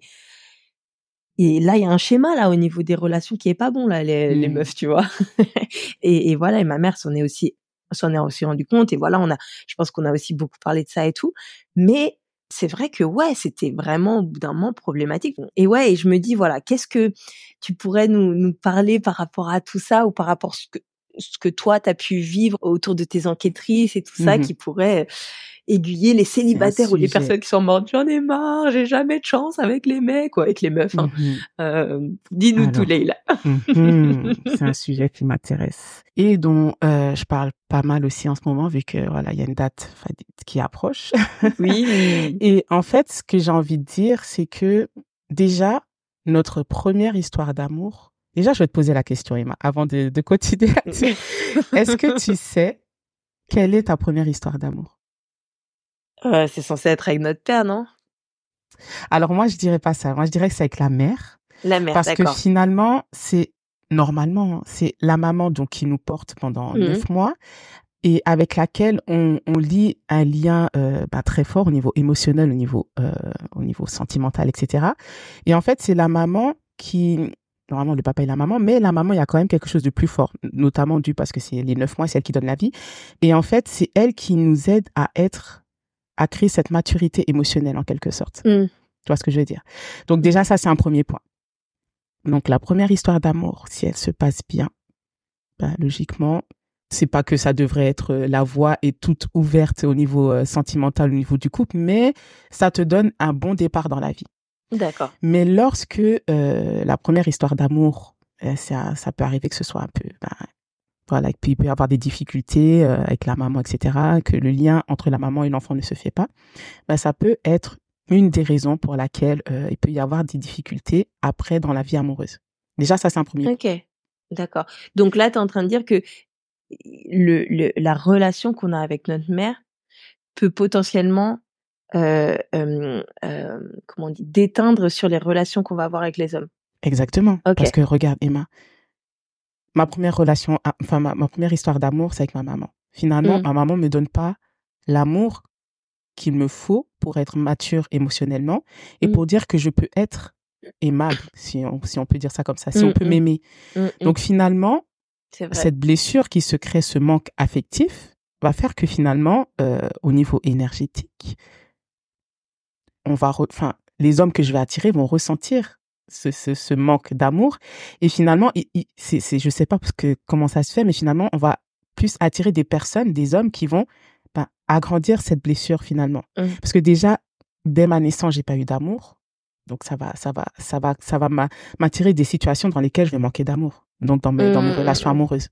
et là, il y a un schéma là au niveau des relations qui est pas bon là, les, les Mm. meufs, tu vois. et, et voilà, et ma mère s'en est aussi s'en est aussi rendu compte. Et voilà, on a, je pense qu'on a aussi beaucoup parlé de ça et tout. Mais c'est vrai que ouais, c'était vraiment au bout d'un moment problématique. Et ouais, et je me dis voilà, qu'est-ce que tu pourrais nous nous parler par rapport à tout ça ou par rapport à ce que toi t'as pu vivre autour de tes enquêtrices et tout ça Mhm. qui pourrait aiguiller les célibataires ou les personnes qui sont mortes. J'en ai marre, j'ai jamais de chance avec les mecs ou avec les meufs. hein. Mhm. Euh, Dis-nous tout. Leïla. Mhm. C'est un sujet qui m'intéresse et dont euh, je parle pas mal aussi en ce moment vu que voilà il y a une date qui approche. Oui. Et en fait, ce que j'ai envie de dire, c'est que déjà notre première histoire d'amour. Déjà, je vais te poser la question, Emma, avant de, de continuer. Est-ce que tu sais quelle est ta première histoire d'amour? Euh, c'est censé être avec notre père, non? Alors moi, je dirais pas ça. Moi, je dirais que c'est avec la mère. La mère, Parce que finalement, c'est normalement, c'est la maman donc qui nous porte pendant Mhm. neuf mois et avec laquelle on, on lie un lien euh, bah, très fort au niveau émotionnel, au niveau euh, au niveau sentimental, etc. Et en fait, c'est la maman qui normalement le papa et la maman, mais la maman il y a quand même quelque chose de plus fort, notamment dû parce que c'est les neuf mois, c'est elle qui donne la vie. Et en fait, c'est elle qui nous aide à être à créer cette maturité émotionnelle en quelque sorte. Mm. Tu vois ce que je veux dire? Donc déjà, ça, c'est un premier point. Donc la première histoire d'amour, si elle se passe bien, bah, logiquement, c'est pas que ça devrait être euh, la voie est toute ouverte au niveau euh, sentimental, au niveau du couple, mais ça te donne un bon départ dans la vie. D'accord. Mais lorsque euh, la première histoire d'amour, euh, ça, ça peut arriver que ce soit un peu, ben, voilà, puis il peut y avoir des difficultés euh, avec la maman, etc., que le lien entre la maman et l'enfant ne se fait pas, ben, ça peut être une des raisons pour laquelle euh, il peut y avoir des difficultés après dans la vie amoureuse. Déjà, ça, c'est un premier. Ok. D'accord. Donc là, tu es en train de dire que le, le, la relation qu'on a avec notre mère peut potentiellement, euh, euh, euh, comment on dit, déteindre sur les relations qu'on va avoir avec les hommes. Exactement. Parce que regarde, Emma, ma première relation, ah, enfin, ma, ma première histoire d'amour, c'est avec ma maman. Finalement, Mm. ma maman me donne pas l'amour qu'il me faut pour être mature émotionnellement et Mm. pour dire que je peux être aimable, si on, si on peut dire ça comme ça, si Mm, on peut m'aimer. Donc finalement, cette blessure qui se crée, ce manque affectif, va faire que finalement, euh, au niveau énergétique, on va, enfin, les hommes que je vais attirer vont ressentir ce, ce, ce manque d'amour. Et finalement, il, il- c'est, c'est, je sais pas parce que comment ça se fait, mais finalement, on va plus attirer des personnes, des hommes qui vont ben, agrandir cette blessure finalement. Mm. Parce que déjà, dès ma naissance, j'ai pas eu d'amour. Donc ça va, ça va, ça va, ça va m'a- m'attirer des situations dans lesquelles je vais manquer d'amour. Donc dans mes, dans mes Mm, relations amoureuses.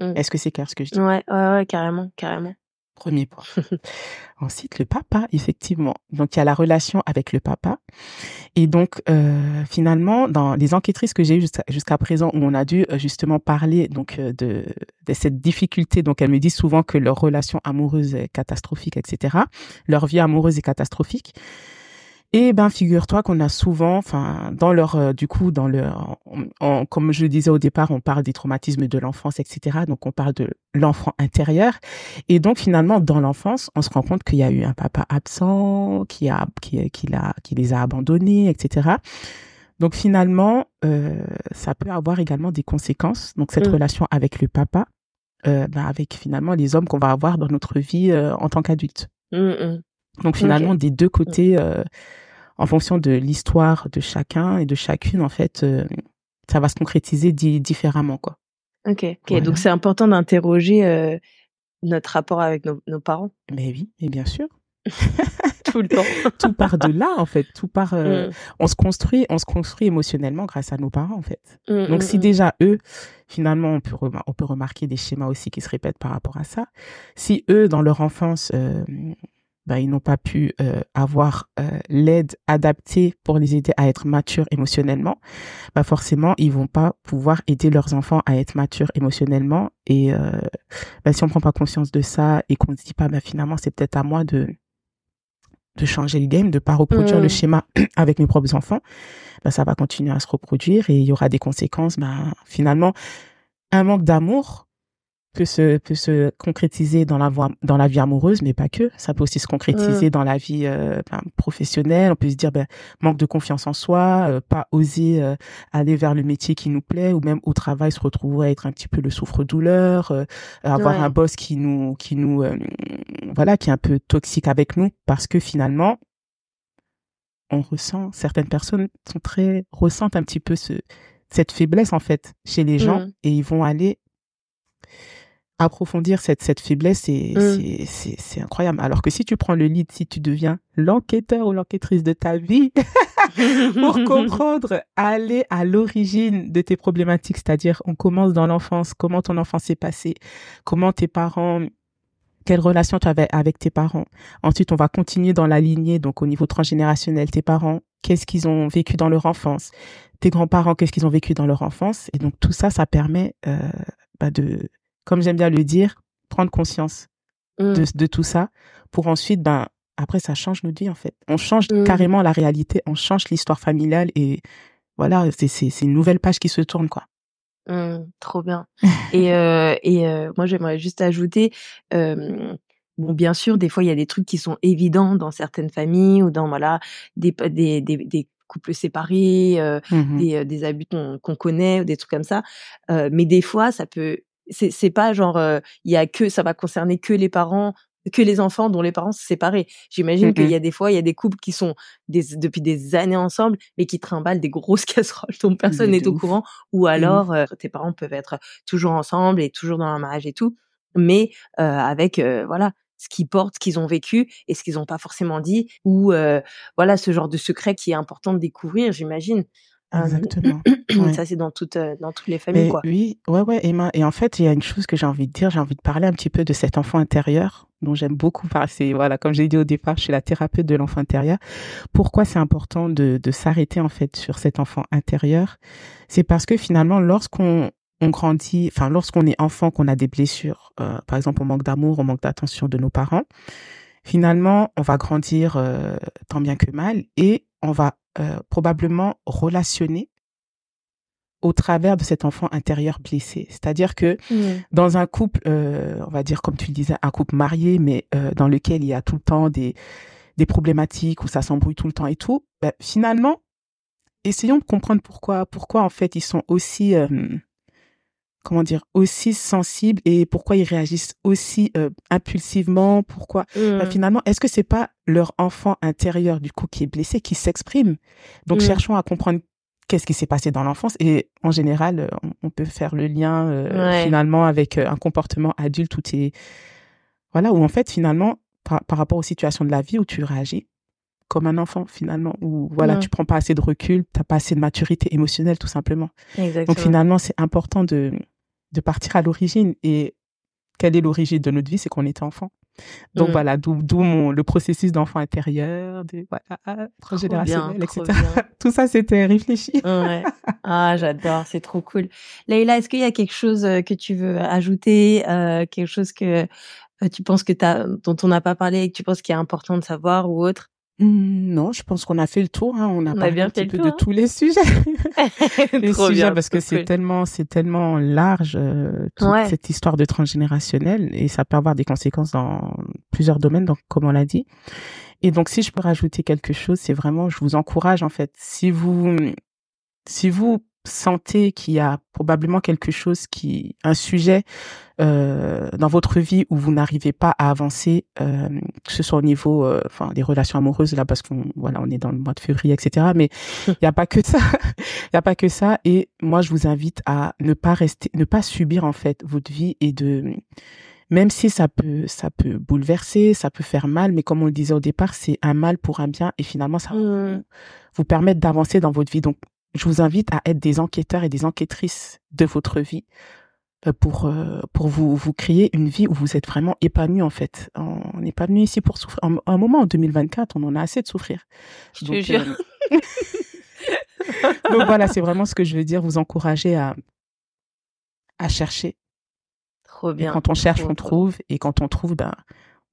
Mm. Est-ce que c'est clair ce que je dis? Ouais, ouais, ouais, carrément, carrément. Premier point. Ensuite, le papa, effectivement. Donc, il y a la relation avec le papa. Et donc, euh, finalement, dans les enquêtrices que j'ai eues jusqu'à présent, où on a dû euh, justement parler donc euh, de, de cette difficulté, donc elles me disent souvent que leur relation amoureuse est catastrophique, etc. Leur vie amoureuse est catastrophique. Et ben, figure-toi qu'on a souvent, enfin, dans leur, euh, du coup, dans leur, comme je le disais au départ, on parle des traumatismes de l'enfance, etc. Donc, on parle de l'enfant intérieur. Et donc, finalement, dans l'enfance, on se rend compte qu'il y a eu un papa absent, qui a, qui, qui l'a, qui les a abandonnés, etc. Donc, finalement, euh, ça peut avoir également des conséquences. Donc, cette Mm. relation avec le papa, euh, ben, avec finalement les hommes qu'on va avoir dans notre vie en tant qu'adulte. Mm, mm. Donc finalement, des deux côtés, en fonction de l'histoire de chacun et de chacune, en fait, euh, ça va se concrétiser di- différemment, quoi. Ok, ok. Voilà. Donc c'est important d'interroger euh, notre rapport avec nos, nos parents Mais oui, et bien sûr, tout le temps. tout part de là, en fait. Tout part. euh, Mm. On se construit, on se construit émotionnellement grâce à nos parents, en fait. Mm, Donc mm, si mm. déjà eux, finalement, on peut remar- on peut remarquer des schémas aussi qui se répètent par rapport à ça. Si eux, dans leur enfance, ben, ils n'ont pas pu euh, avoir euh, l'aide adaptée pour les aider à être matures émotionnellement, bah forcément ils vont pas pouvoir aider leurs enfants à être matures émotionnellement. Et euh, ben, si on prend pas conscience de ça et qu'on se dit pas, bah finalement c'est peut-être à moi de de changer le game, de pas reproduire le schéma avec mes propres enfants, ben, ça va continuer à se reproduire et il y aura des conséquences. Ben, finalement, un manque d'amour peut se, peut se concrétiser dans la, voie, dans la vie amoureuse, mais pas que. Ça peut aussi se concrétiser dans la vie euh, ben, professionnelle. On peut se dire, ben, manque de confiance en soi, euh, pas oser euh, aller vers le métier qui nous plaît, ou même au travail se retrouver à être un petit peu le souffre-douleur, avoir Ouais. un boss qui nous, qui nous, voilà, qui est un peu toxique avec nous, parce que finalement, on ressent, certaines personnes sont très, ressentent un petit peu ce, cette faiblesse, en fait, chez les gens, Mhm. et ils vont aller approfondir cette, cette faiblesse Mm. c'est, c'est, c'est incroyable. Alors que si tu prends le lead, si tu deviens l'enquêteur ou l'enquêtrice de ta vie pour comprendre, aller à l'origine de tes problématiques, c'est-à-dire on commence dans l'enfance, comment ton enfance s'est passée, comment tes parents, quelle relation tu avais avec tes parents. Ensuite, on va continuer dans la lignée, donc au niveau transgénérationnel, tes parents, qu'est-ce qu'ils ont vécu dans leur enfance, tes grands-parents, qu'est-ce qu'ils ont vécu dans leur enfance. Et donc tout ça, ça permet euh, bah, de, comme j'aime bien le dire, prendre conscience Mm. de, de tout ça pour ensuite ben après ça change notre vie en fait. On change Mmh. carrément la réalité, on change l'histoire familiale et voilà, c'est une nouvelle page qui se tourne quoi. Mmh, trop bien. Et euh, et euh, moi j'aimerais juste ajouter, euh, bon bien sûr des fois il y a des trucs qui sont évidents dans certaines familles ou dans voilà des des des, des couples séparés, euh, Mhm. des, des abus qu'on connaît ou des trucs comme ça. Mais des fois ça peut c'est c'est pas genre euh, il y a que ça va concerner que les parents que les enfants dont les parents se séparés. J'imagine qu'il Mhm. y a des fois, il y a des couples qui sont des, depuis des années ensemble, mais qui trimballent des grosses casseroles dont personne n'est au ouf. courant. Ou alors, euh, tes parents peuvent être toujours ensemble et toujours dans un mariage et tout, mais euh, avec euh, voilà ce qu'ils portent, ce qu'ils ont vécu et ce qu'ils n'ont pas forcément dit, ou euh, voilà ce genre de secret qui est important de découvrir, j'imagine. Exactement. Ouais. Ça c'est dans toutes euh, dans toutes les familles Mais quoi. oui, ouais, ouais, Emma. Et en fait, il y a une chose que j'ai envie de dire, j'ai envie de parler un petit peu de cet enfant intérieur dont j'aime beaucoup parler. Voilà, comme j'ai dit au départ, je suis la thérapeute de l'enfant intérieur. Pourquoi c'est important de, de s'arrêter, en fait, sur cet enfant intérieur? C'est parce que finalement, lorsqu'on on grandit, enfin, lorsqu'on est enfant, qu'on a des blessures, euh, par exemple, on manque d'amour, on manque d'attention de nos parents, finalement, on va grandir euh, tant bien que mal et on va euh, probablement relationner au travers de cet enfant intérieur blessé. C'est-à-dire que Mmh. dans un couple, euh, on va dire comme tu le disais, un couple marié, mais euh, dans lequel il y a tout le temps des, des problématiques, où ça s'embrouille tout le temps et tout, ben, finalement, essayons de comprendre pourquoi, pourquoi en fait ils sont aussi, euh, comment dire, aussi sensibles et pourquoi ils réagissent aussi euh, impulsivement, pourquoi Mmh. finalement, est-ce que c'est pas leur enfant intérieur du coup qui est blessé, qui s'exprime? Donc Mmh. cherchons à comprendre qu'est-ce qui s'est passé dans l'enfance et en général, euh, on, peut faire le lien euh, Ouais. finalement avec un comportement adulte où tu es voilà où en fait finalement par, par rapport aux situations de la vie où tu réagis comme un enfant finalement où voilà Mmh. tu prends pas assez de recul, t'as pas assez de maturité émotionnelle tout simplement. Exactement. Donc finalement, c'est important de de partir à l'origine et quelle est l'origine de notre vie, c'est qu'on était enfant. Donc Mmh. voilà, d'où le processus d'enfant intérieur, de voilà, transgénérationnel, etc. Tout ça, c'était réfléchi. Ouais. Ah, j'adore, c'est trop cool. Leïla, est-ce qu'il y a quelque chose euh, que tu veux ajouter, euh, quelque chose que euh, tu penses que t'as, dont on n'a pas parlé et que tu penses qu'il est important de savoir ou autre? Non, je pense qu'on a fait le tour. Hein. On a On a parlé bien un petit le peu tour, de hein. tous les sujets. les Trop sujets bien, parce que c'est cool. tellement c'est tellement large euh, toute Ouais. cette histoire de transgénérationnel et ça peut avoir des conséquences dans plusieurs domaines donc comme on l'a dit et donc si je peux rajouter quelque chose c'est vraiment je vous encourage en fait si vous si vous sentez qu'il y a probablement quelque chose qui un sujet euh, dans votre vie où vous n'arrivez pas à avancer euh, que ce soit au niveau euh, enfin des relations amoureuses là parce qu'on voilà on est dans le mois de février etc mais il y a pas que ça. Il y a pas que ça. Et moi je vous invite à ne pas rester ne pas subir en fait votre vie et de même si ça peut ça peut bouleverser ça peut faire mal mais comme on le disait au départ c'est un mal pour un bien et finalement ça va Mmh. vous permettre d'avancer dans votre vie. Donc je vous invite à être des enquêteurs et des enquêtrices de votre vie euh, pour euh, pour vous vous créer une vie où vous êtes vraiment épanoui en fait. On n'est pas venu ici pour souffrir. Un, un moment en 2024 on en a assez de souffrir. Je te donc, jure. euh, donc voilà c'est vraiment ce que je veux dire vous encourager à à chercher. Trop et bien. quand on cherche on trouve. Et quand on trouve ben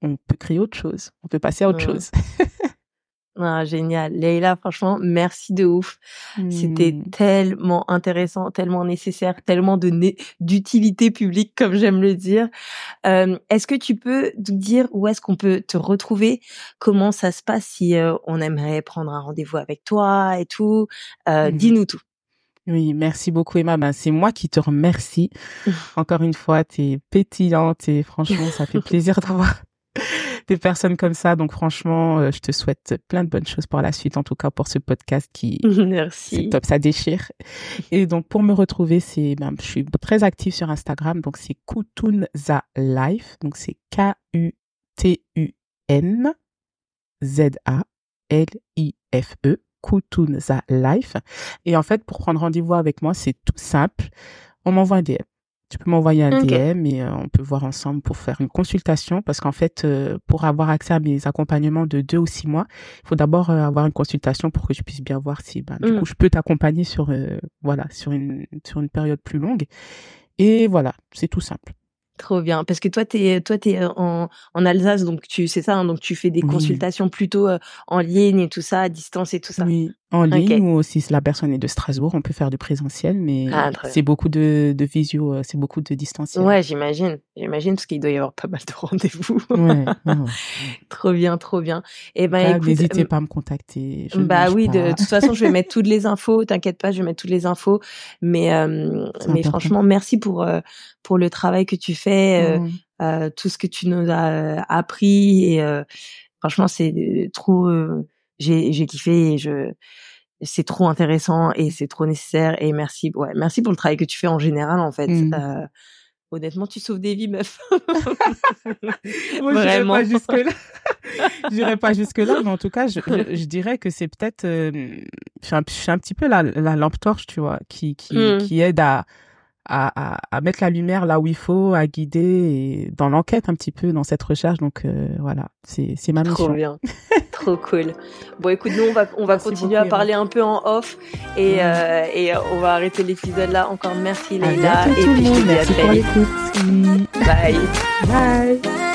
on peut créer autre chose. On peut passer à autre chose Ah, génial. Leïla, franchement, merci de ouf. C'était Hmm. tellement intéressant, tellement nécessaire, tellement de d'utilité publique, comme j'aime le dire. Euh, est-ce que tu peux nous dire où est-ce qu'on peut te retrouver? Comment ça se passe si euh, on aimerait prendre un rendez-vous avec toi et tout? Euh, Mhm. Dis-nous tout. Oui, merci beaucoup Emma. Ben, c'est moi qui te remercie. Encore une fois, t'es pétillante et franchement, ça fait plaisir d'avoir des personnes comme ça. Donc franchement, euh, je te souhaite plein de bonnes choses pour la suite, en tout cas pour ce podcast qui Merci. top, ça déchire. Et donc pour me retrouver, c'est ben, je suis très active sur Instagram, donc c'est Kutunza Life, donc c'est K U T U N Z A L I F E Kutunza Life. Et en fait, pour prendre rendez-vous avec moi, c'est tout simple. On m'envoie un DM. Tu peux m'envoyer un. DM et euh, on peut voir ensemble pour faire une consultation parce qu'en fait, euh, pour avoir accès à mes accompagnements de deux ou six mois, il faut d'abord euh, avoir une consultation pour que je puisse bien voir si, ben, du Mm. coup, je peux t'accompagner sur, voilà, sur une, sur une période plus longue. Et voilà, c'est tout simple. Trop bien. Parce que toi, t'es, toi, t'es euh, en, en Alsace, donc tu, c'est ça, hein, donc tu fais des consultations plutôt en ligne et tout ça, à distance et tout ça. Oui, en ligne ou si la personne est de Strasbourg, on peut faire du présentiel, mais ah, c'est beaucoup de, de visio, euh, c'est beaucoup de distanciel. Ouais, j'imagine. J'imagine parce qu'il doit y avoir pas mal de rendez-vous. Ouais, trop bien, trop bien. Et eh ben, n'hésitez pas à me contacter. bah oui, de, toute façon, je vais mettre toutes les infos. T'inquiète pas, je vais mettre toutes les infos. Mais, mais franchement, merci pour, pour le travail que tu fais, mmh. euh, tout ce que tu nous as appris. Et franchement, c'est trop. J'ai j'ai kiffé. Et je c'est trop intéressant et c'est trop nécessaire. Et merci, ouais, merci pour le travail que tu fais en général, en fait. Mmh. honnêtement, tu sauves des vies, meuf. Moi, Vraiment. pas jusque là. j'irai pas jusque là, mais en tout cas, je, je, dirais que c'est peut-être, je, suis un, petit peu la, la lampe torche, tu vois, qui qui, mmh. qui aide à à, à, mettre la lumière là où il faut, à guider et dans l'enquête un petit peu dans cette recherche. Donc euh, voilà, c'est c'est ma mission. Trop bien, trop cool. Bon, écoute, nous on va on va continuer à parler un peu en off et euh, et on va arrêter l'épisode là. Encore merci Leïla et puis je te dis à très vite. Bye. Bye.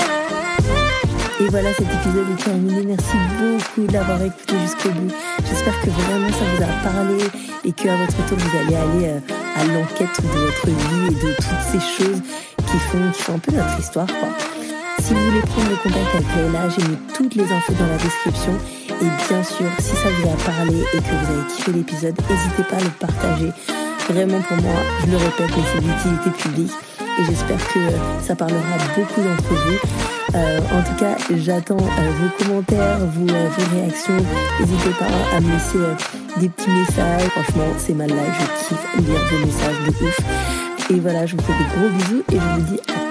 Voilà, cet épisode est terminé. Merci beaucoup d'avoir écouté jusqu'au bout. J'espère que vraiment ça vous a parlé et qu'à votre tour vous allez aller euh, à l'enquête de votre vie et de toutes ces choses qui font, un peu notre histoire. Quoi. Si vous voulez prendre le contact avec Leila, j'ai mis toutes les infos dans la description. Et bien sûr, si ça vous a parlé et que vous avez kiffé l'épisode, n'hésitez pas à le partager. Vraiment pour moi, je le répète, c'est d'utilité publique et j'espère que ça parlera beaucoup d'entre vous. Euh, en tout cas, j'attends euh, vos commentaires, vos, euh, vos réactions. N'hésitez pas à me laisser des petits messages. Franchement, c'est ma live, je kiffe lire vos messages de ouf. Et voilà, je vous fais des gros bisous et je vous dis à